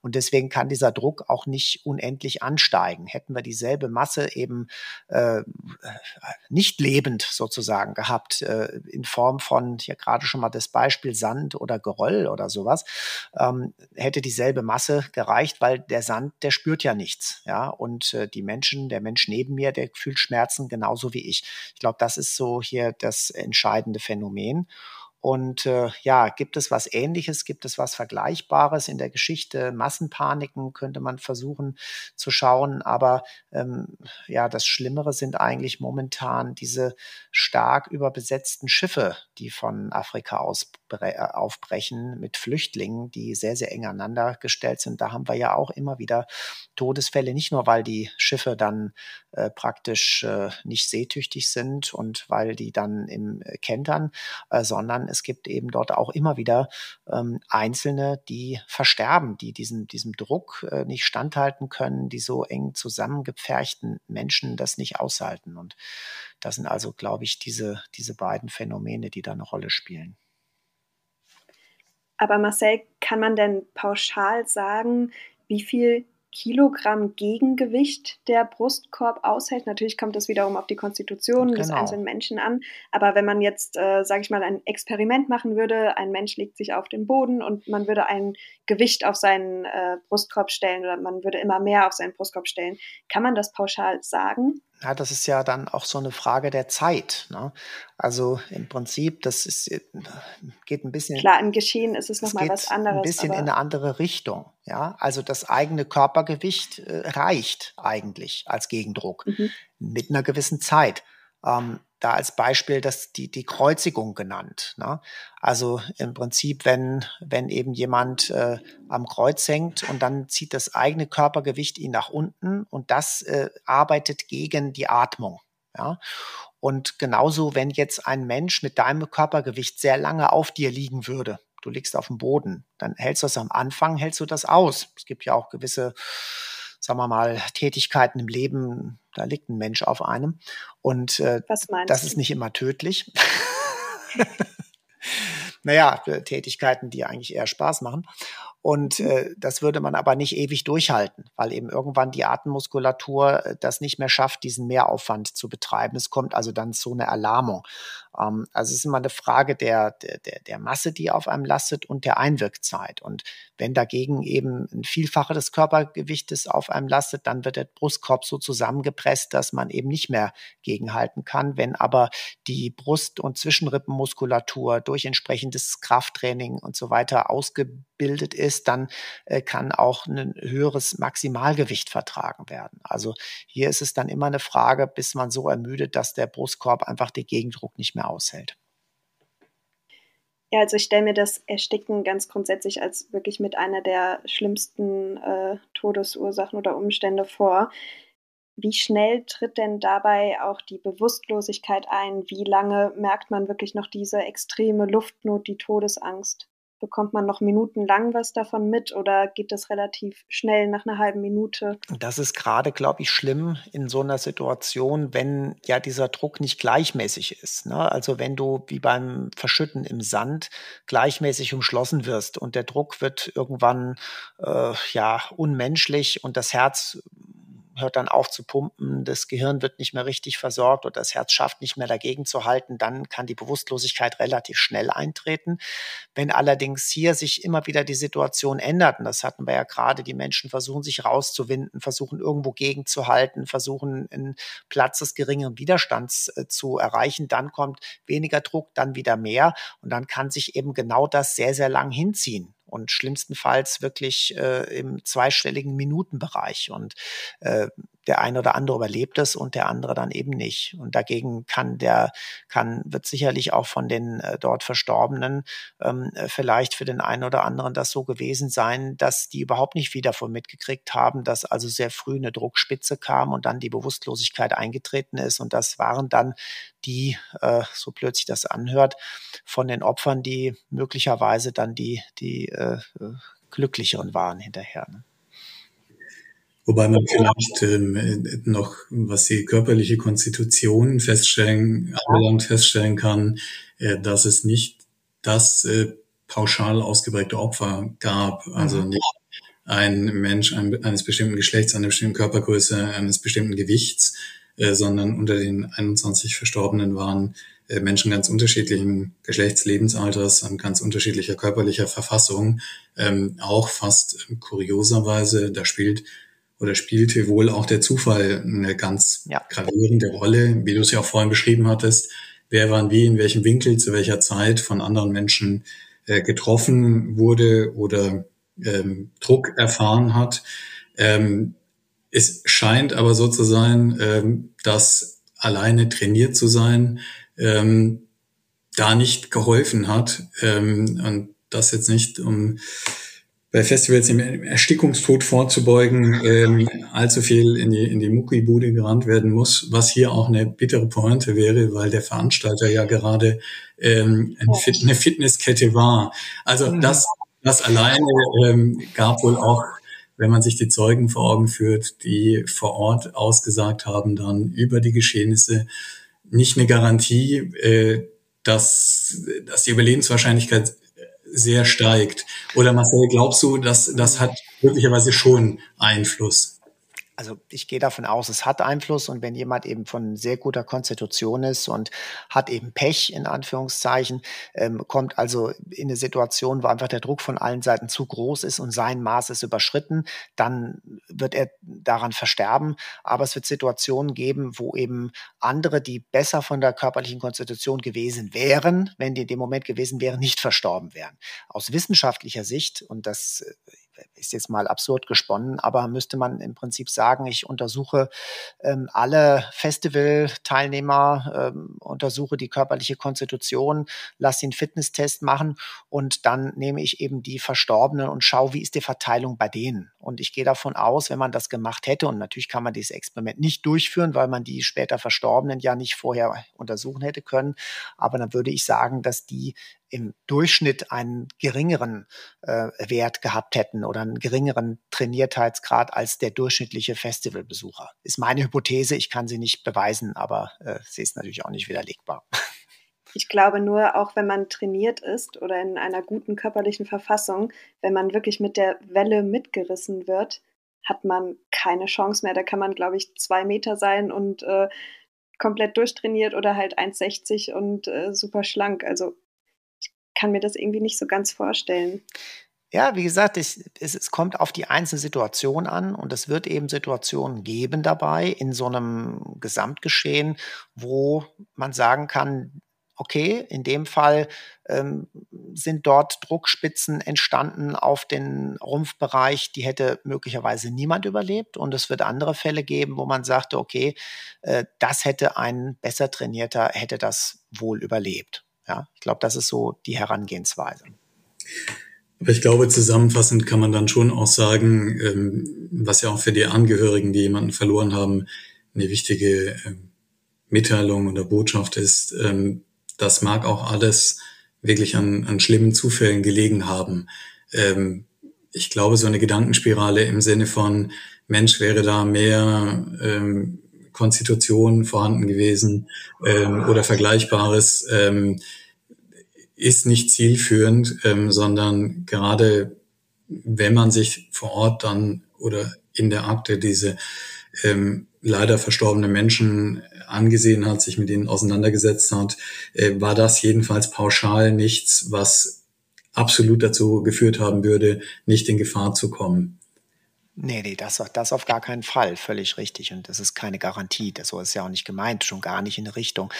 Und deswegen kann dieser Druck auch nicht unendlich ansteigen. Hätten wir dieselbe Masse eben äh, nicht lebend sozusagen gehabt, äh, in Form von, hier gerade schon mal das Beispiel Sand oder Geröll oder sowas, ähm, hätte dieselbe Masse gereicht, weil der Sand, der spürt ja nichts. Ja, und äh, die Menschen, der Mensch neben mir, der fühlt Schmerzen genauso wie ich. Ich glaube, das ist so hier das entscheidende Phänomen. Und äh, ja, gibt es was Ähnliches, gibt es was Vergleichbares in der Geschichte? Massenpaniken könnte man versuchen zu schauen, aber ähm, ja, das Schlimmere sind eigentlich momentan diese stark überbesetzten Schiffe, die von Afrika aus aufbrechen mit Flüchtlingen, die sehr, sehr eng aneinander gestellt sind. Da haben wir ja auch immer wieder Todesfälle, nicht nur weil die Schiffe dann äh, praktisch äh, nicht seetüchtig sind und weil die dann im äh, Kentern, äh, sondern es gibt eben dort auch immer wieder ähm, Einzelne, die versterben, die diesen, diesem Druck äh, nicht standhalten können, die so eng zusammengepferchten Menschen das nicht aushalten. Und das sind also, glaube ich, diese, diese beiden Phänomene, die da eine Rolle spielen. Aber Marcel, kann man denn pauschal sagen, wie viel Kilogramm Gegengewicht der Brustkorb aushält. Natürlich kommt das wiederum auf die Konstitution genau. des einzelnen Menschen an. Aber wenn man jetzt, äh, sage ich mal, ein Experiment machen würde, ein Mensch legt sich auf den Boden und man würde ein Gewicht auf seinen äh, Brustkorb stellen oder man würde immer mehr auf seinen Brustkorb stellen, kann man das pauschal sagen? Ja, das ist ja dann auch so eine Frage der Zeit. Ne? Also im Prinzip, das ist, äh, geht ein bisschen. Klar, im Geschehen ist es nochmal was anderes. Ein bisschen in eine andere Richtung. Ja, also das eigene Körpergewicht äh, reicht eigentlich als Gegendruck mhm. mit einer gewissen Zeit. Ähm, da als Beispiel das, die, die Kreuzigung genannt. Ne? Also im Prinzip, wenn, wenn eben jemand äh, am Kreuz hängt und dann zieht das eigene Körpergewicht ihn nach unten und das äh, arbeitet gegen die Atmung. Ja? Und genauso, wenn jetzt ein Mensch mit deinem Körpergewicht sehr lange auf dir liegen würde, du liegst auf dem Boden, dann hältst du das am Anfang, hältst du das aus. Es gibt ja auch gewisse sagen wir mal, Tätigkeiten im Leben, da liegt ein Mensch auf einem. Und äh, das ist nicht immer tödlich. <laughs> naja, Tätigkeiten, die eigentlich eher Spaß machen. Und äh, das würde man aber nicht ewig durchhalten, weil eben irgendwann die Atemmuskulatur äh, das nicht mehr schafft, diesen Mehraufwand zu betreiben. Es kommt also dann zu einer Erlahmung. Ähm, also es ist immer eine Frage der, der, der Masse, die auf einem lastet und der Einwirkzeit. Und wenn dagegen eben ein Vielfache des Körpergewichtes auf einem lastet, dann wird der Brustkorb so zusammengepresst, dass man eben nicht mehr gegenhalten kann. Wenn aber die Brust- und Zwischenrippenmuskulatur durch entsprechendes Krafttraining und so weiter ausgebildet ist, dann äh, kann auch ein höheres Maximalgewicht vertragen werden. Also hier ist es dann immer eine Frage, bis man so ermüdet, dass der Brustkorb einfach den Gegendruck nicht mehr aushält. Ja, also ich stelle mir das Ersticken ganz grundsätzlich als wirklich mit einer der schlimmsten äh, Todesursachen oder Umstände vor. Wie schnell tritt denn dabei auch die Bewusstlosigkeit ein? Wie lange merkt man wirklich noch diese extreme Luftnot, die Todesangst? Bekommt man noch minutenlang was davon mit oder geht das relativ schnell nach einer halben Minute? Das ist gerade, glaube ich, schlimm in so einer Situation, wenn ja dieser Druck nicht gleichmäßig ist. Ne? Also wenn du wie beim Verschütten im Sand gleichmäßig umschlossen wirst und der Druck wird irgendwann äh, ja unmenschlich und das Herz hört dann auf zu pumpen, das Gehirn wird nicht mehr richtig versorgt oder das Herz schafft nicht mehr dagegen zu halten, dann kann die Bewusstlosigkeit relativ schnell eintreten. Wenn allerdings hier sich immer wieder die Situation ändert, und das hatten wir ja gerade, die Menschen versuchen sich rauszuwinden, versuchen irgendwo gegenzuhalten, versuchen einen Platz des geringeren Widerstands äh, zu erreichen, dann kommt weniger Druck, dann wieder mehr und dann kann sich eben genau das sehr, sehr lang hinziehen und schlimmstenfalls wirklich äh, im zweistelligen Minutenbereich. Und äh, der eine oder andere überlebt es und der andere dann eben nicht. Und dagegen kann der, kann, wird sicherlich auch von den äh, dort Verstorbenen ähm, äh, vielleicht für den einen oder anderen das so gewesen sein, dass die überhaupt nicht viel davon mitgekriegt haben, dass also sehr früh eine Druckspitze kam und dann die Bewusstlosigkeit eingetreten ist. Und das waren dann die, äh, so plötzlich das anhört, von den Opfern, die möglicherweise dann die, die äh, äh glücklicheren waren hinterher. Ne? Wobei man vielleicht ähm, noch, was die körperliche Konstitution feststellen, anbelangt, feststellen kann, äh, dass es nicht das äh, pauschal ausgeprägte Opfer gab. Also mhm. nicht ein Mensch ein, eines bestimmten Geschlechts, einer bestimmten Körpergröße, eines bestimmten Gewichts, äh, sondern unter den 21 Verstorbenen waren äh, Menschen ganz unterschiedlichen Geschlechtslebensalters, an ganz unterschiedlicher körperlicher Verfassung, ähm, auch fast kurioserweise, da spielt oder spielte wohl auch der Zufall eine ganz ja. gravierende Rolle, wie du es ja auch vorhin beschrieben hattest. Wer wann wie, in welchem Winkel, zu welcher Zeit von anderen Menschen äh, getroffen wurde oder ähm, Druck erfahren hat. Ähm, es scheint aber so zu sein, ähm, dass alleine trainiert zu sein ähm, da nicht geholfen hat. Ähm, und das jetzt nicht um bei Festivals im Erstickungstod vorzubeugen, ähm, allzu viel in die, in die Muckibude gerannt werden muss, was hier auch eine bittere Pointe wäre, weil der Veranstalter ja gerade ähm, eine, Fit eine Fitnesskette war. Also mhm. das, das alleine ähm, gab wohl auch, wenn man sich die Zeugen vor Augen führt, die vor Ort ausgesagt haben, dann über die Geschehnisse nicht eine Garantie, äh, dass, dass die Überlebenswahrscheinlichkeit sehr steigt. Oder Marcel, glaubst du, dass das hat möglicherweise schon Einfluss? Also ich gehe davon aus, es hat Einfluss und wenn jemand eben von sehr guter Konstitution ist und hat eben Pech in Anführungszeichen, ähm, kommt also in eine Situation, wo einfach der Druck von allen Seiten zu groß ist und sein Maß ist überschritten, dann wird er daran versterben. Aber es wird Situationen geben, wo eben andere, die besser von der körperlichen Konstitution gewesen wären, wenn die in dem Moment gewesen wären, nicht verstorben wären. Aus wissenschaftlicher Sicht, und das äh, ist jetzt mal absurd gesponnen, aber müsste man im Prinzip sagen, ich untersuche ähm, alle Festival-Teilnehmer, ähm, untersuche die körperliche Konstitution, lasse den Fitnesstest machen und dann nehme ich eben die Verstorbenen und schaue, wie ist die Verteilung bei denen. Und ich gehe davon aus, wenn man das gemacht hätte, und natürlich kann man dieses Experiment nicht durchführen, weil man die später Verstorbenen ja nicht vorher untersuchen hätte können, aber dann würde ich sagen, dass die im Durchschnitt einen geringeren äh, Wert gehabt hätten oder einen geringeren Trainiertheitsgrad als der durchschnittliche Festivalbesucher. Ist meine Hypothese, ich kann sie nicht beweisen, aber äh, sie ist natürlich auch nicht widerlegbar. Ich glaube nur, auch wenn man trainiert ist oder in einer guten körperlichen Verfassung, wenn man wirklich mit der Welle mitgerissen wird, hat man keine Chance mehr. Da kann man, glaube ich, zwei Meter sein und äh, komplett durchtrainiert oder halt 1,60 und äh, super schlank. Also kann mir das irgendwie nicht so ganz vorstellen. Ja, wie gesagt, es, es, es, kommt auf die einzelne Situation an und es wird eben Situationen geben dabei in so einem Gesamtgeschehen, wo man sagen kann, okay, in dem Fall ähm, sind dort Druckspitzen entstanden auf den Rumpfbereich, die hätte möglicherweise niemand überlebt. Und es wird andere Fälle geben, wo man sagte, okay, äh, das hätte ein besser trainierter, hätte das wohl überlebt. Ja, ich glaube, das ist so die Herangehensweise. Aber ich glaube, zusammenfassend kann man dann schon auch sagen, ähm, was ja auch für die Angehörigen, die jemanden verloren haben, eine wichtige ähm, Mitteilung oder Botschaft ist. Ähm, das mag auch alles wirklich an, an schlimmen Zufällen gelegen haben. Ähm, ich glaube, so eine Gedankenspirale im Sinne von Mensch wäre da mehr ähm, Konstitution vorhanden gewesen ähm, oder Vergleichbares, ähm, ist nicht zielführend, ähm, sondern gerade wenn man sich vor Ort dann oder in der Akte diese ähm, leider verstorbene Menschen angesehen hat, sich mit ihnen auseinandergesetzt hat, äh, war das jedenfalls pauschal nichts, was absolut dazu geführt haben würde, nicht in Gefahr zu kommen. Nee, nee, das, das auf gar keinen Fall. Völlig richtig. Und das ist keine Garantie. Das so ist ja auch nicht gemeint, schon gar nicht in Richtung,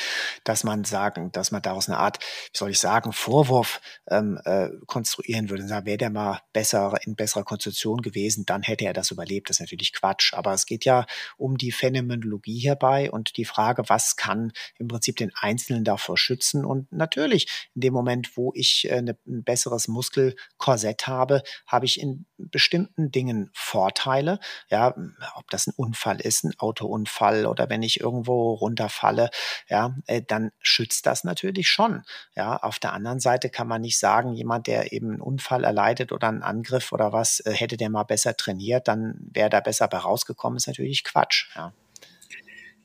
dass man sagen, dass man daraus eine Art, wie soll ich sagen, Vorwurf ähm, äh, konstruieren würde. Sagen, wäre der mal besser, in besserer Konstitution gewesen, dann hätte er das überlebt. Das ist natürlich Quatsch. Aber es geht ja um die Phänomenologie hierbei und die Frage, was kann im Prinzip den Einzelnen davor schützen. Und natürlich, in dem Moment, wo ich äh, ne, ein besseres Muskelkorsett habe, habe ich in bestimmten Dingen Vorteile Vorteile. Ja, ob das ein Unfall ist, ein Autounfall oder wenn ich irgendwo runterfalle, ja, äh, dann schützt das natürlich schon. Ja, auf der anderen Seite kann man nicht sagen, jemand, der eben einen Unfall erleidet oder einen Angriff oder was, äh, hätte der mal besser trainiert, dann wäre da besser bei rausgekommen, ist natürlich Quatsch. Ja.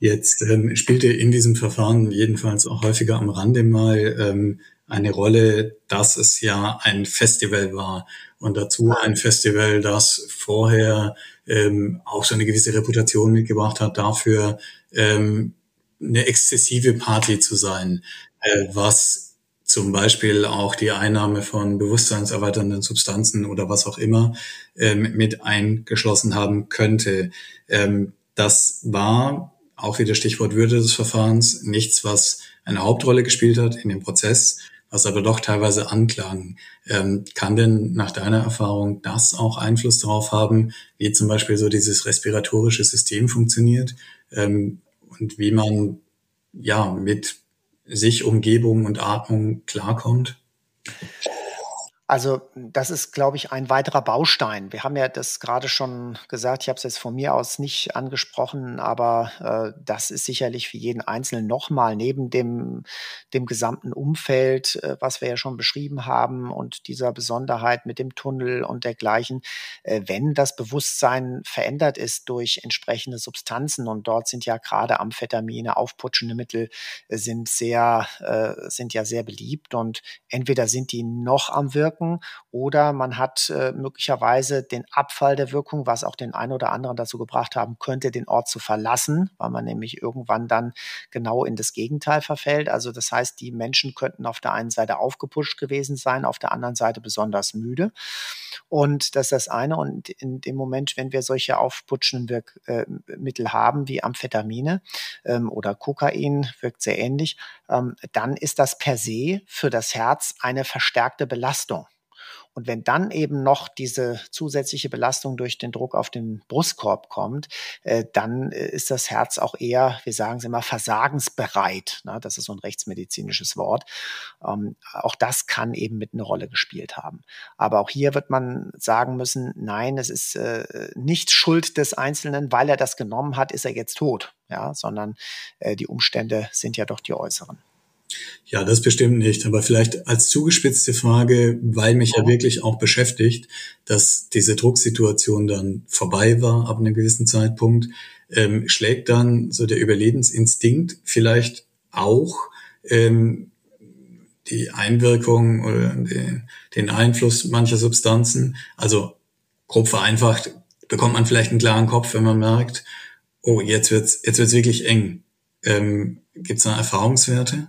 Jetzt ähm, spielte in diesem Verfahren jedenfalls auch häufiger am Rande mal ähm, eine Rolle, dass es ja ein Festival war. Und dazu ein Festival, das vorher ähm, auch so eine gewisse Reputation mitgebracht hat, dafür ähm, eine exzessive Party zu sein, äh, was zum Beispiel auch die Einnahme von bewusstseinserweiternden Substanzen oder was auch immer ähm, mit eingeschlossen haben könnte. Ähm, das war, auch wieder Stichwort Würde des Verfahrens, nichts, was eine Hauptrolle gespielt hat in dem Prozess, was aber doch teilweise anklang. Ähm, kann denn nach deiner Erfahrung das auch Einfluss darauf haben, wie zum Beispiel so dieses respiratorische System funktioniert ähm, und wie man ja mit sich, Umgebung und Atmung klarkommt? Also das ist, glaube ich, ein weiterer Baustein. Wir haben ja das gerade schon gesagt, ich habe es jetzt von mir aus nicht angesprochen, aber äh, das ist sicherlich für jeden Einzelnen nochmal neben dem, dem gesamten Umfeld, äh, was wir ja schon beschrieben haben und dieser Besonderheit mit dem Tunnel und dergleichen, äh, wenn das Bewusstsein verändert ist durch entsprechende Substanzen und dort sind ja gerade Amphetamine, aufputschende Mittel äh, sind sehr, äh, sind ja sehr beliebt und entweder sind die noch am Wirken, wirken oder man hat äh, möglicherweise den Abfall der Wirkung, was auch den einen oder anderen dazu gebracht haben könnte, den Ort zu verlassen, weil man nämlich irgendwann dann genau in das Gegenteil verfällt. Also das heißt, die Menschen könnten auf der einen Seite aufgepusht gewesen sein, auf der anderen Seite besonders müde. Und das ist das eine. Und in dem Moment, wenn wir solche aufputschenden äh, haben, wie Amphetamine ähm, oder Kokain, wirkt sehr ähnlich, ähm, dann ist das per se für das Herz eine verstärkte Belastung. Und wenn dann eben noch diese zusätzliche Belastung durch den Druck auf den Brustkorb kommt, äh, dann äh, ist das Herz auch eher, wir sagen es immer, versagensbereit. Ne? Das ist so ein rechtsmedizinisches Wort. Ähm, auch das kann eben mit eine Rolle gespielt haben. Aber auch hier wird man sagen müssen, nein, es ist äh, nicht Schuld des Einzelnen, weil er das genommen hat, ist er jetzt tot. Ja, sondern die Umstände sind ja doch die äußeren. Ja, das bestimmt nicht. Aber vielleicht als zugespitzte Frage, weil mich ja wirklich auch beschäftigt, dass diese Drucksituation dann vorbei war ab einem gewissen Zeitpunkt, ähm, schlägt dann so der Überlebensinstinkt vielleicht auch ähm, die Einwirkung oder den, den Einfluss mancher Substanzen. Also grob vereinfacht bekommt man vielleicht einen klaren Kopf, wenn man merkt, oh, jetzt wird's, jetzt wird's wirklich eng. Ähm, Gibt es da Erfahrungswerte?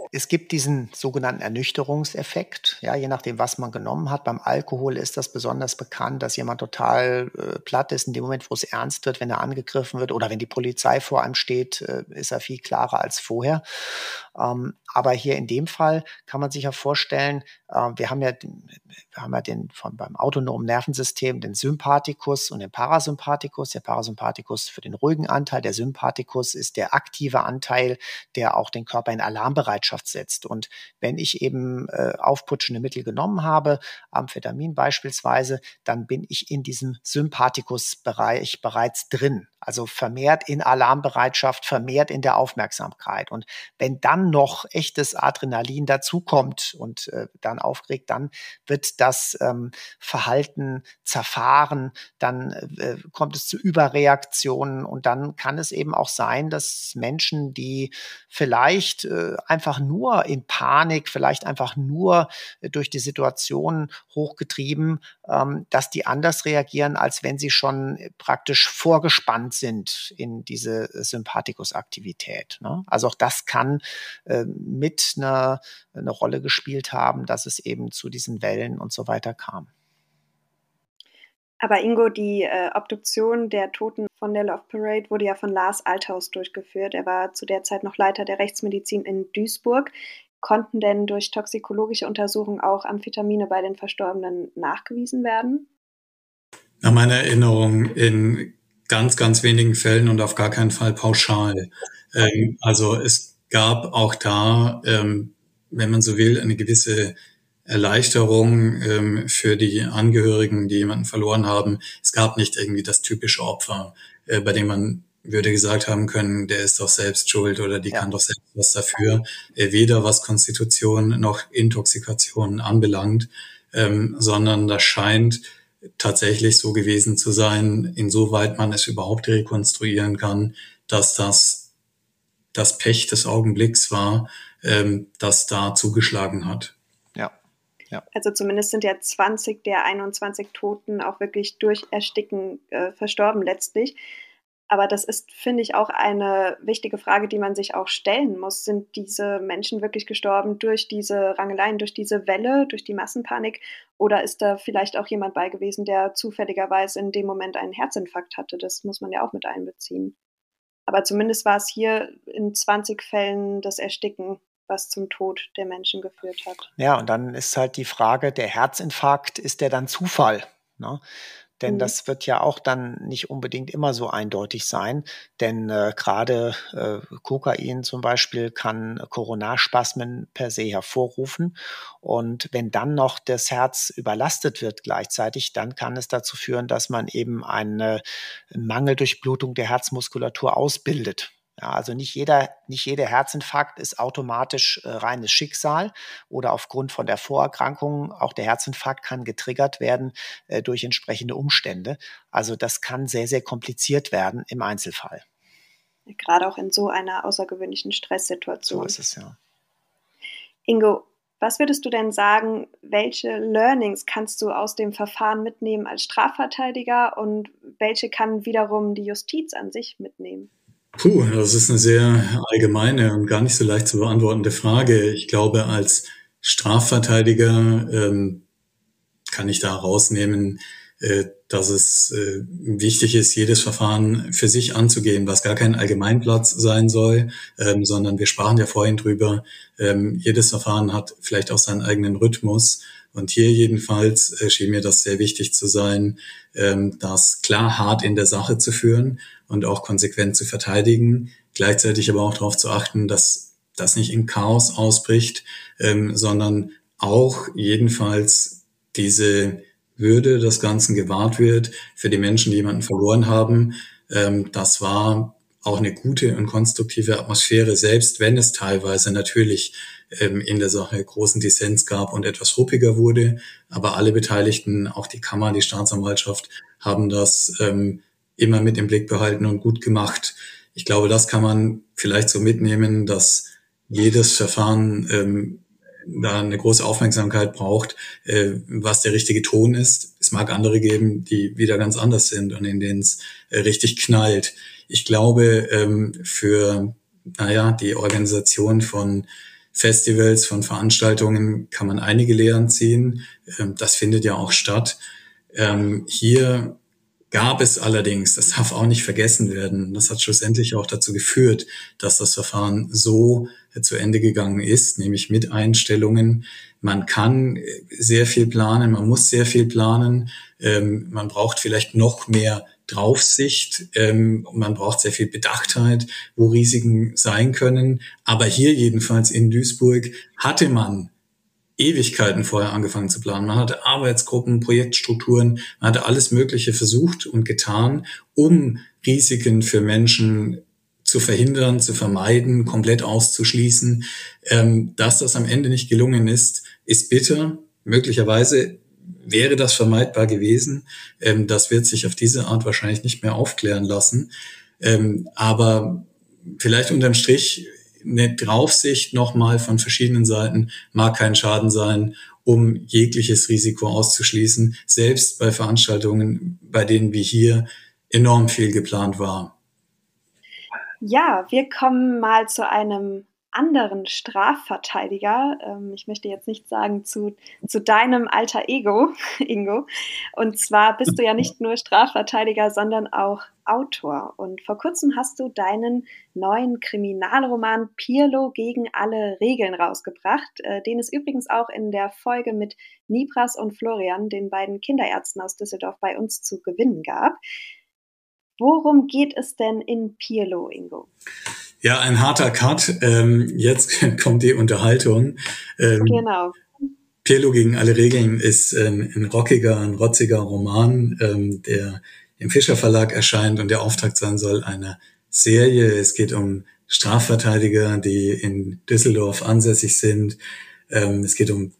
Es gibt diesen sogenannten Ernüchterungseffekt, ja, je nachdem, was man genommen hat. Beim Alkohol ist das besonders bekannt, dass jemand total äh, platt ist in dem Moment, wo es ernst wird, wenn er angegriffen wird oder wenn die Polizei vor einem steht, äh, ist er viel klarer als vorher. Ähm, aber hier in dem Fall kann man sich ja vorstellen, äh, wir haben ja, wir haben ja den von beim autonomen Nervensystem den Sympathikus und den Parasympathikus. Der Parasympathikus für den ruhigen Anteil, der Sympathikus ist der aktive Anteil, der auch den Körper in Alarmbereitschaft Gesellschaft setzt. Und wenn ich eben äh, aufputschende Mittel genommen habe, Amphetamin beispielsweise, dann bin ich in diesem Sympathikusbereich bereits drin. Also vermehrt in Alarmbereitschaft, vermehrt in der Aufmerksamkeit. Und wenn dann noch echtes Adrenalin dazukommt und äh, dann aufgeregt, dann wird das ähm, Verhalten zerfahren, dann äh, kommt es zu Überreaktionen und dann kann es eben auch sein, dass Menschen, die vielleicht äh, einfach nur in Panik, vielleicht einfach nur äh, durch die Situation hochgetrieben, ähm, dass die anders reagieren, als wenn sie schon praktisch vorgespannt sind in diese Sympathikusaktivität. Ne? Also auch das kann äh, mit einer eine Rolle gespielt haben, dass es eben zu diesen Wellen und so weiter kam. Aber Ingo, die äh, Obduktion der Toten von der Love Parade wurde ja von Lars Althaus durchgeführt. Er war zu der Zeit noch Leiter der Rechtsmedizin in Duisburg. Konnten denn durch toxikologische Untersuchungen auch Amphetamine bei den Verstorbenen nachgewiesen werden? Nach meiner Erinnerung in ganz, ganz wenigen Fällen und auf gar keinen Fall pauschal. Ähm, also es gab auch da, ähm, wenn man so will, eine gewisse Erleichterung ähm, für die Angehörigen, die jemanden verloren haben. Es gab nicht irgendwie das typische Opfer, äh, bei dem man würde gesagt haben können, der ist doch selbst schuld oder die ja. kann doch selbst was dafür. Äh, weder was Konstitution noch Intoxikation anbelangt, ähm, sondern das scheint tatsächlich so gewesen zu sein, insoweit man es überhaupt rekonstruieren kann, dass das das Pech des Augenblicks war, ähm, das da zugeschlagen hat. Ja. Also zumindest sind ja 20 der 21 Toten auch wirklich durch Ersticken äh, verstorben letztlich. Aber das ist, finde ich, auch eine wichtige Frage, die man sich auch stellen muss. Sind diese Menschen wirklich gestorben durch diese Rangeleien, durch diese Welle, durch die Massenpanik? Oder ist da vielleicht auch jemand bei gewesen, der zufälligerweise in dem Moment einen Herzinfarkt hatte? Das muss man ja auch mit einbeziehen. Aber zumindest war es hier in 20 Fällen das Ersticken, was zum Tod der Menschen geführt hat. Ja, und dann ist halt die Frage, der Herzinfarkt, ist der dann Zufall? Ne? Denn mhm. das wird ja auch dann nicht unbedingt immer so eindeutig sein. Denn äh, gerade äh, Kokain zum Beispiel kann Coronarspasmen per se hervorrufen. Und wenn dann noch das Herz überlastet wird gleichzeitig, dann kann es dazu führen, dass man eben eine Mangeldurchblutung der Herzmuskulatur ausbildet. Ja, also nicht jeder, nicht jeder Herzinfarkt ist automatisch äh, reines Schicksal oder aufgrund von der Vorerkrankung. Auch der Herzinfarkt kann getriggert werden äh, durch entsprechende Umstände. Also das kann sehr, sehr kompliziert werden im Einzelfall. Gerade auch in so einer außergewöhnlichen Stresssituation. So ist es ja. Ingo, was würdest du denn sagen, welche Learnings kannst du aus dem Verfahren mitnehmen als Strafverteidiger und welche kann wiederum die Justiz an sich mitnehmen? Puh, das ist eine sehr allgemeine und gar nicht so leicht zu beantwortende Frage. Ich glaube, als Strafverteidiger ähm, kann ich da rausnehmen, äh, dass es äh, wichtig ist, jedes Verfahren für sich anzugehen, was gar kein Allgemeinplatz sein soll, ähm, sondern wir sprachen ja vorhin drüber, ähm, jedes Verfahren hat vielleicht auch seinen eigenen Rhythmus. Und hier jedenfalls äh, schien mir das sehr wichtig zu sein, ähm, das klar hart in der Sache zu führen und auch konsequent zu verteidigen, gleichzeitig aber auch darauf zu achten, dass das nicht in Chaos ausbricht, ähm, sondern auch jedenfalls diese Würde des Ganzen gewahrt wird für die Menschen, die jemanden verloren haben. Ähm, das war auch eine gute und konstruktive Atmosphäre, selbst wenn es teilweise natürlich ähm, in der Sache großen Dissens gab und etwas ruppiger wurde. Aber alle Beteiligten, auch die Kammer, die Staatsanwaltschaft, haben das ähm, immer mit im Blick behalten und gut gemacht. Ich glaube, das kann man vielleicht so mitnehmen, dass jedes Verfahren ähm, da eine große Aufmerksamkeit braucht, äh, was der richtige Ton ist. Es mag andere geben, die wieder ganz anders sind und in denen es äh, richtig knallt. Ich glaube, ähm, für naja, die Organisation von Festivals, von Veranstaltungen kann man einige Lehren ziehen. Ähm, das findet ja auch statt. Ähm, hier gab es allerdings, das darf auch nicht vergessen werden, das hat schlussendlich auch dazu geführt, dass das Verfahren so zu Ende gegangen ist, nämlich mit Einstellungen. Man kann sehr viel planen, man muss sehr viel planen, ähm, man braucht vielleicht noch mehr Draufsicht. Ähm, man braucht sehr viel Bedachtheit, wo Risiken sein können. Aber hier jedenfalls in Duisburg hatte man Ewigkeiten vorher angefangen zu planen. Man hatte Arbeitsgruppen, Projektstrukturen, man hatte alles Mögliche versucht und getan, um Risiken für Menschen zu verhindern, zu vermeiden, komplett auszuschließen. Ähm, dass das am Ende nicht gelungen ist, ist bitter. Möglicherweise wäre das vermeidbar gewesen. Ähm, das wird sich auf diese Art wahrscheinlich nicht mehr aufklären lassen. Ähm, aber vielleicht unterm Strich eine Draufsicht nochmal von verschiedenen Seiten mag kein Schaden sein, um jegliches Risiko auszuschließen, selbst bei Veranstaltungen, bei denen wie hier enorm viel geplant war. Ja, wir kommen mal zu einem anderen Strafverteidiger. Ähm, ich möchte jetzt nicht sagen zu, zu deinem alter Ego, <laughs> Ingo. Und zwar bist du ja nicht nur Strafverteidiger, sondern auch Autor. Und vor kurzem hast du deinen neuen Kriminalroman Pirlo gegen alle Regeln rausgebracht, äh, den es übrigens auch in der Folge mit Nibras und Florian, den beiden Kinderärzten aus Düsseldorf, bei uns zu gewinnen gab. Worum geht es denn in Pirlo, Ingo? Ja, ein harter Cut. Ähm, jetzt <laughs> kommt die Unterhaltung. Ähm, genau. Pirlo gegen alle Regeln ist ein, ein rockiger, ein rotziger Roman, ähm, der im Fischer Verlag erscheint und der Auftakt sein soll einer Serie. Es geht um Strafverteidiger, die in Düsseldorf ansässig sind. Ähm, es geht um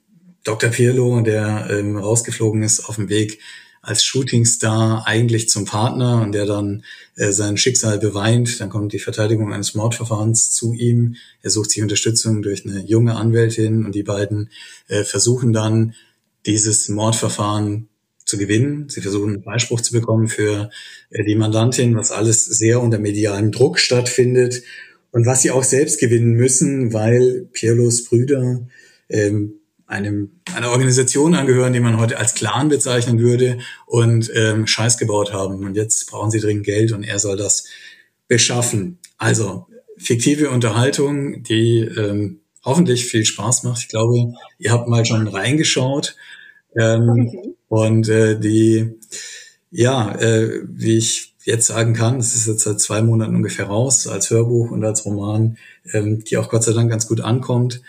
Dr. Pirlo, der ähm, rausgeflogen ist auf dem Weg als Shootingstar eigentlich zum Partner und der dann äh, sein Schicksal beweint. Dann kommt die Verteidigung eines Mordverfahrens zu ihm. Er sucht sich Unterstützung durch eine junge Anwältin und die beiden äh, versuchen dann, dieses Mordverfahren zu gewinnen. Sie versuchen einen Freispruch zu bekommen für äh, die Mandantin, was alles sehr unter medialem Druck stattfindet und was sie auch selbst gewinnen müssen, weil Pirlos Brüder ähm, einem, einer Organisation angehören, die man heute als Clan bezeichnen würde und ähm, Scheiß gebaut haben. Und jetzt brauchen sie dringend Geld und er soll das beschaffen. Also fiktive Unterhaltung, die ähm, hoffentlich viel Spaß macht. Ich glaube, ihr habt mal schon reingeschaut. Ähm, okay. Und äh, die, ja, äh, wie ich jetzt sagen kann, es ist jetzt seit zwei Monaten ungefähr raus als Hörbuch und als Roman, ähm, die auch Gott sei Dank ganz gut ankommt.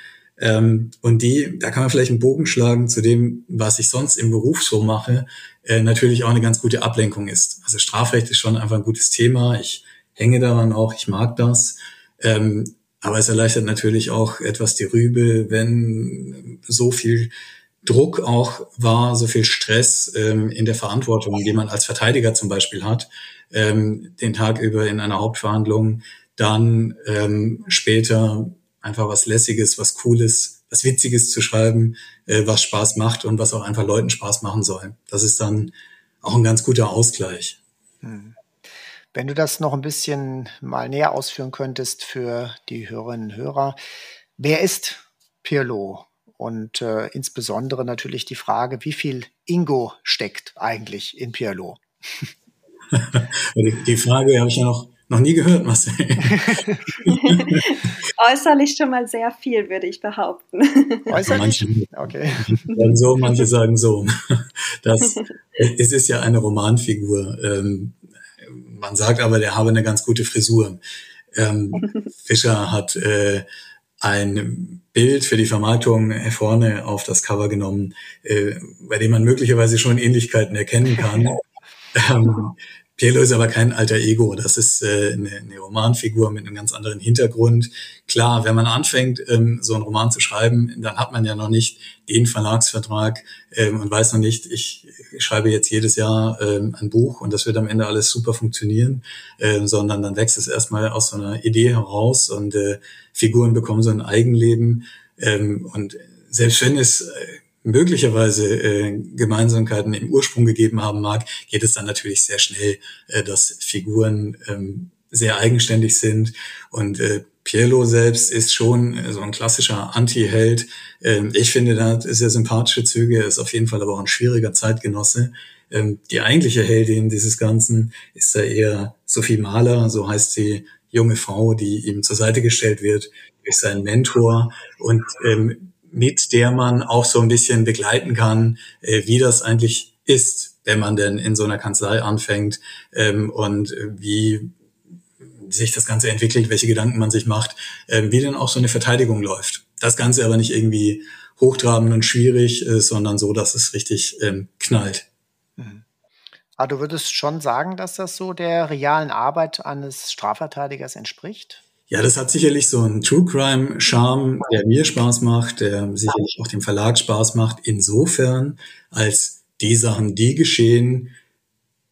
Ähm, und die, da kann man vielleicht einen Bogen schlagen zu dem, was ich sonst im Beruf so mache, äh, natürlich auch eine ganz gute Ablenkung ist. Also Strafrecht ist schon einfach ein gutes Thema. Ich hänge daran auch, ich mag das. Ähm, aber es erleichtert natürlich auch etwas die Rübe, wenn so viel Druck auch war, so viel Stress ähm, in der Verantwortung, die man als Verteidiger zum Beispiel hat, ähm, den Tag über in einer Hauptverhandlung, dann ähm, später einfach was Lässiges, was Cooles, was Witziges zu schreiben, äh, was Spaß macht und was auch einfach Leuten Spaß machen soll. Das ist dann auch ein ganz guter Ausgleich. Hm. Wenn du das noch ein bisschen mal näher ausführen könntest für die Hörerinnen und Hörer, wer ist Pirlo? Und äh, insbesondere natürlich die Frage, wie viel Ingo steckt eigentlich in Pirlo? <laughs> die Frage habe ich ja noch noch nie gehört, Marcel. <laughs> Äußerlich schon mal sehr viel, würde ich behaupten. Äußerlich? Manche okay. sagen so, manche sagen so. Das, es ist ja eine Romanfigur. Ähm, man sagt aber, der habe eine ganz gute Frisur. Ähm, Fischer hat äh, ein Bild für die Vermarktung vorne auf das Cover genommen, äh, bei dem man möglicherweise schon Ähnlichkeiten erkennen kann. <laughs> Ähm, Pielo ist aber kein alter Ego. Das ist äh, eine, eine Romanfigur mit einem ganz anderen Hintergrund. Klar, wenn man anfängt, ähm, so einen Roman zu schreiben, dann hat man ja noch nicht den Verlagsvertrag ähm, und weiß noch nicht, ich, schreibe jetzt jedes Jahr ähm, ein Buch und das wird am Ende alles super funktionieren, äh, sondern dann wächst es erstmal aus so einer Idee heraus und äh, Figuren bekommen so ein Eigenleben. Ähm, und selbst wenn es äh, möglicherweise äh, Gemeinsamkeiten im Ursprung gegeben haben mag, geht es dann natürlich sehr schnell, äh, dass Figuren ähm, sehr eigenständig sind. Und äh, Pielo selbst ist schon äh, so ein klassischer Anti-Held. Ähm, ich finde, er hat sehr sympathische Züge, er ist auf jeden Fall aber auch ein schwieriger Zeitgenosse. Ähm, die eigentliche Heldin dieses Ganzen ist da eher Sophie Mahler, so heißt sie junge Frau, die ihm zur Seite gestellt wird durch seinen Mentor. Und ähm, mit der man auch so ein bisschen begleiten kann, äh, wie das eigentlich ist, wenn man denn in so einer Kanzlei anfängt ähm, und wie sich das Ganze entwickelt, welche Gedanken man sich macht, äh, wie denn auch so eine Verteidigung läuft. Das Ganze aber nicht irgendwie hochtrabend und schwierig, äh, sondern so, dass es richtig ähm, knallt. Mhm. Aber du würdest schon sagen, dass das so der realen Arbeit eines Strafverteidigers entspricht? Ja, das hat sicherlich so einen True Crime Charme, der mir Spaß macht, der sicherlich auch dem Verlag Spaß macht, insofern, als die Sachen, die geschehen,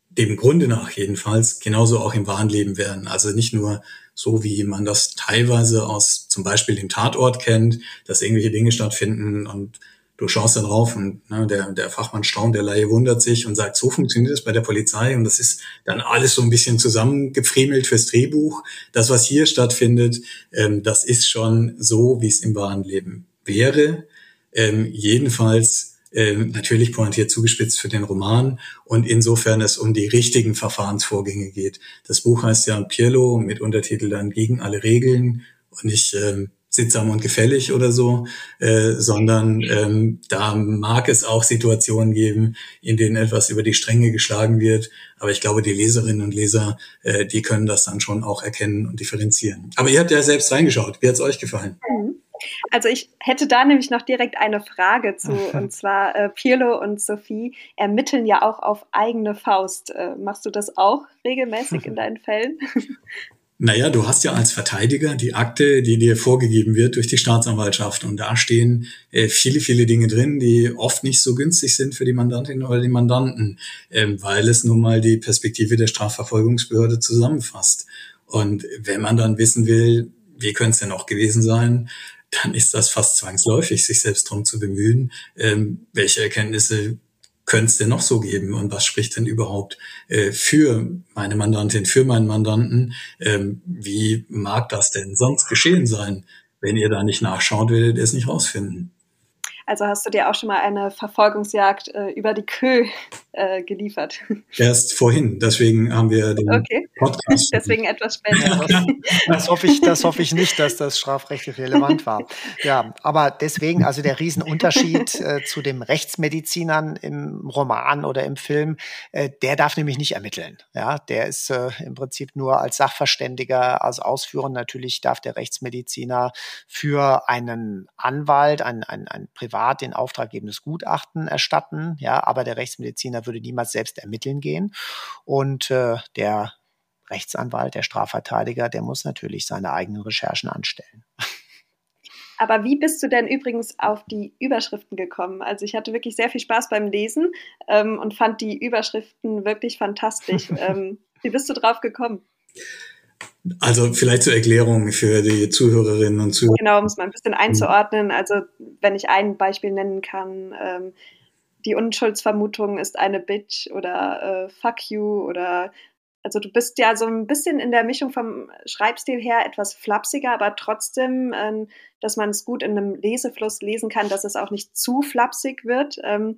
dem Grunde nach jedenfalls genauso auch im wahren Leben werden. Also nicht nur so, wie man das teilweise aus zum Beispiel dem Tatort kennt, dass irgendwelche Dinge stattfinden und du schaust dann drauf und ne, der, der Fachmann staunt, der Laie wundert sich und sagt, so funktioniert das bei der Polizei und das ist dann alles so ein bisschen zusammengefriemelt fürs Drehbuch. Das, was hier stattfindet, ähm, das ist schon so, wie es im wahren Leben wäre. Ähm, jedenfalls äh, natürlich pointiert zugespitzt für den Roman und insofern es um die richtigen Verfahrensvorgänge geht. Das Buch heißt ja Pirlo mit Untertitel dann gegen alle Regeln und nicht äh, sittsam und gefällig oder so, äh, sondern ähm, da mag es auch Situationen geben, in denen etwas über die Stränge geschlagen wird. Aber ich glaube, die Leserinnen und Leser, äh, die können das dann schon auch erkennen und differenzieren. Aber ihr habt ja selbst reingeschaut. Wie hat es euch gefallen? Mhm. Also ich hätte da nämlich noch direkt eine Frage zu, <laughs> und zwar äh, Pirlo und Sophie ermitteln ja auch auf eigene Faust. Äh, machst du das auch regelmäßig in <laughs> deinen Fällen? Naja, du hast ja als Verteidiger die Akte, die dir vorgegeben wird durch die Staatsanwaltschaft. Und da stehen äh, viele, viele Dinge drin, die oft nicht so günstig sind für die Mandantin oder die Mandanten, ähm, weil es nun mal die Perspektive der Strafverfolgungsbehörde zusammenfasst. Und wenn man dann wissen will, wie könnte es denn auch gewesen sein, dann ist das fast zwangsläufig, sich selbst darum zu bemühen, ähm, welche Erkenntnisse könnte es denn noch so geben und was spricht denn überhaupt äh, für meine Mandantin, für meinen Mandanten? Ähm, wie mag das denn sonst geschehen sein? Wenn ihr da nicht nachschaut, werdet ihr es nicht rausfinden. Also hast du dir auch schon mal eine Verfolgungsjagd äh, über die Kö äh, geliefert? <laughs> Erst vorhin, deswegen haben wir den okay. Podcast. <laughs> deswegen etwas später. Das, hoffe ich, das hoffe ich nicht, dass das strafrechtlich relevant war. Ja, aber deswegen, also der Riesenunterschied äh, zu dem Rechtsmedizinern im Roman oder im Film, äh, der darf nämlich nicht ermitteln. Ja, der ist äh, im Prinzip nur als Sachverständiger, als Ausführer. Natürlich darf der Rechtsmediziner für einen Anwalt, ein, ein, ein Privat den auftraggebendes Gutachten erstatten, ja, aber der Rechtsmediziner würde niemals selbst ermitteln gehen und äh, der Rechtsanwalt, der Strafverteidiger, der muss natürlich seine eigenen Recherchen anstellen. Aber wie bist du denn übrigens auf die Überschriften gekommen? Also ich hatte wirklich sehr viel Spaß beim Lesen ähm, und fand die Überschriften wirklich fantastisch. <laughs> ähm, wie bist du drauf gekommen? Also vielleicht zur Erklärung für die Zuhörerinnen und Zuhörer. Genau, um es mal ein bisschen einzuordnen. Also wenn ich ein Beispiel nennen kann, ähm, die Unschuldsvermutung ist eine Bitch oder äh, Fuck you oder also du bist ja so ein bisschen in der Mischung vom Schreibstil her etwas flapsiger, aber trotzdem, äh, dass man es gut in einem Lesefluss lesen kann, dass es auch nicht zu flapsig wird. Ähm,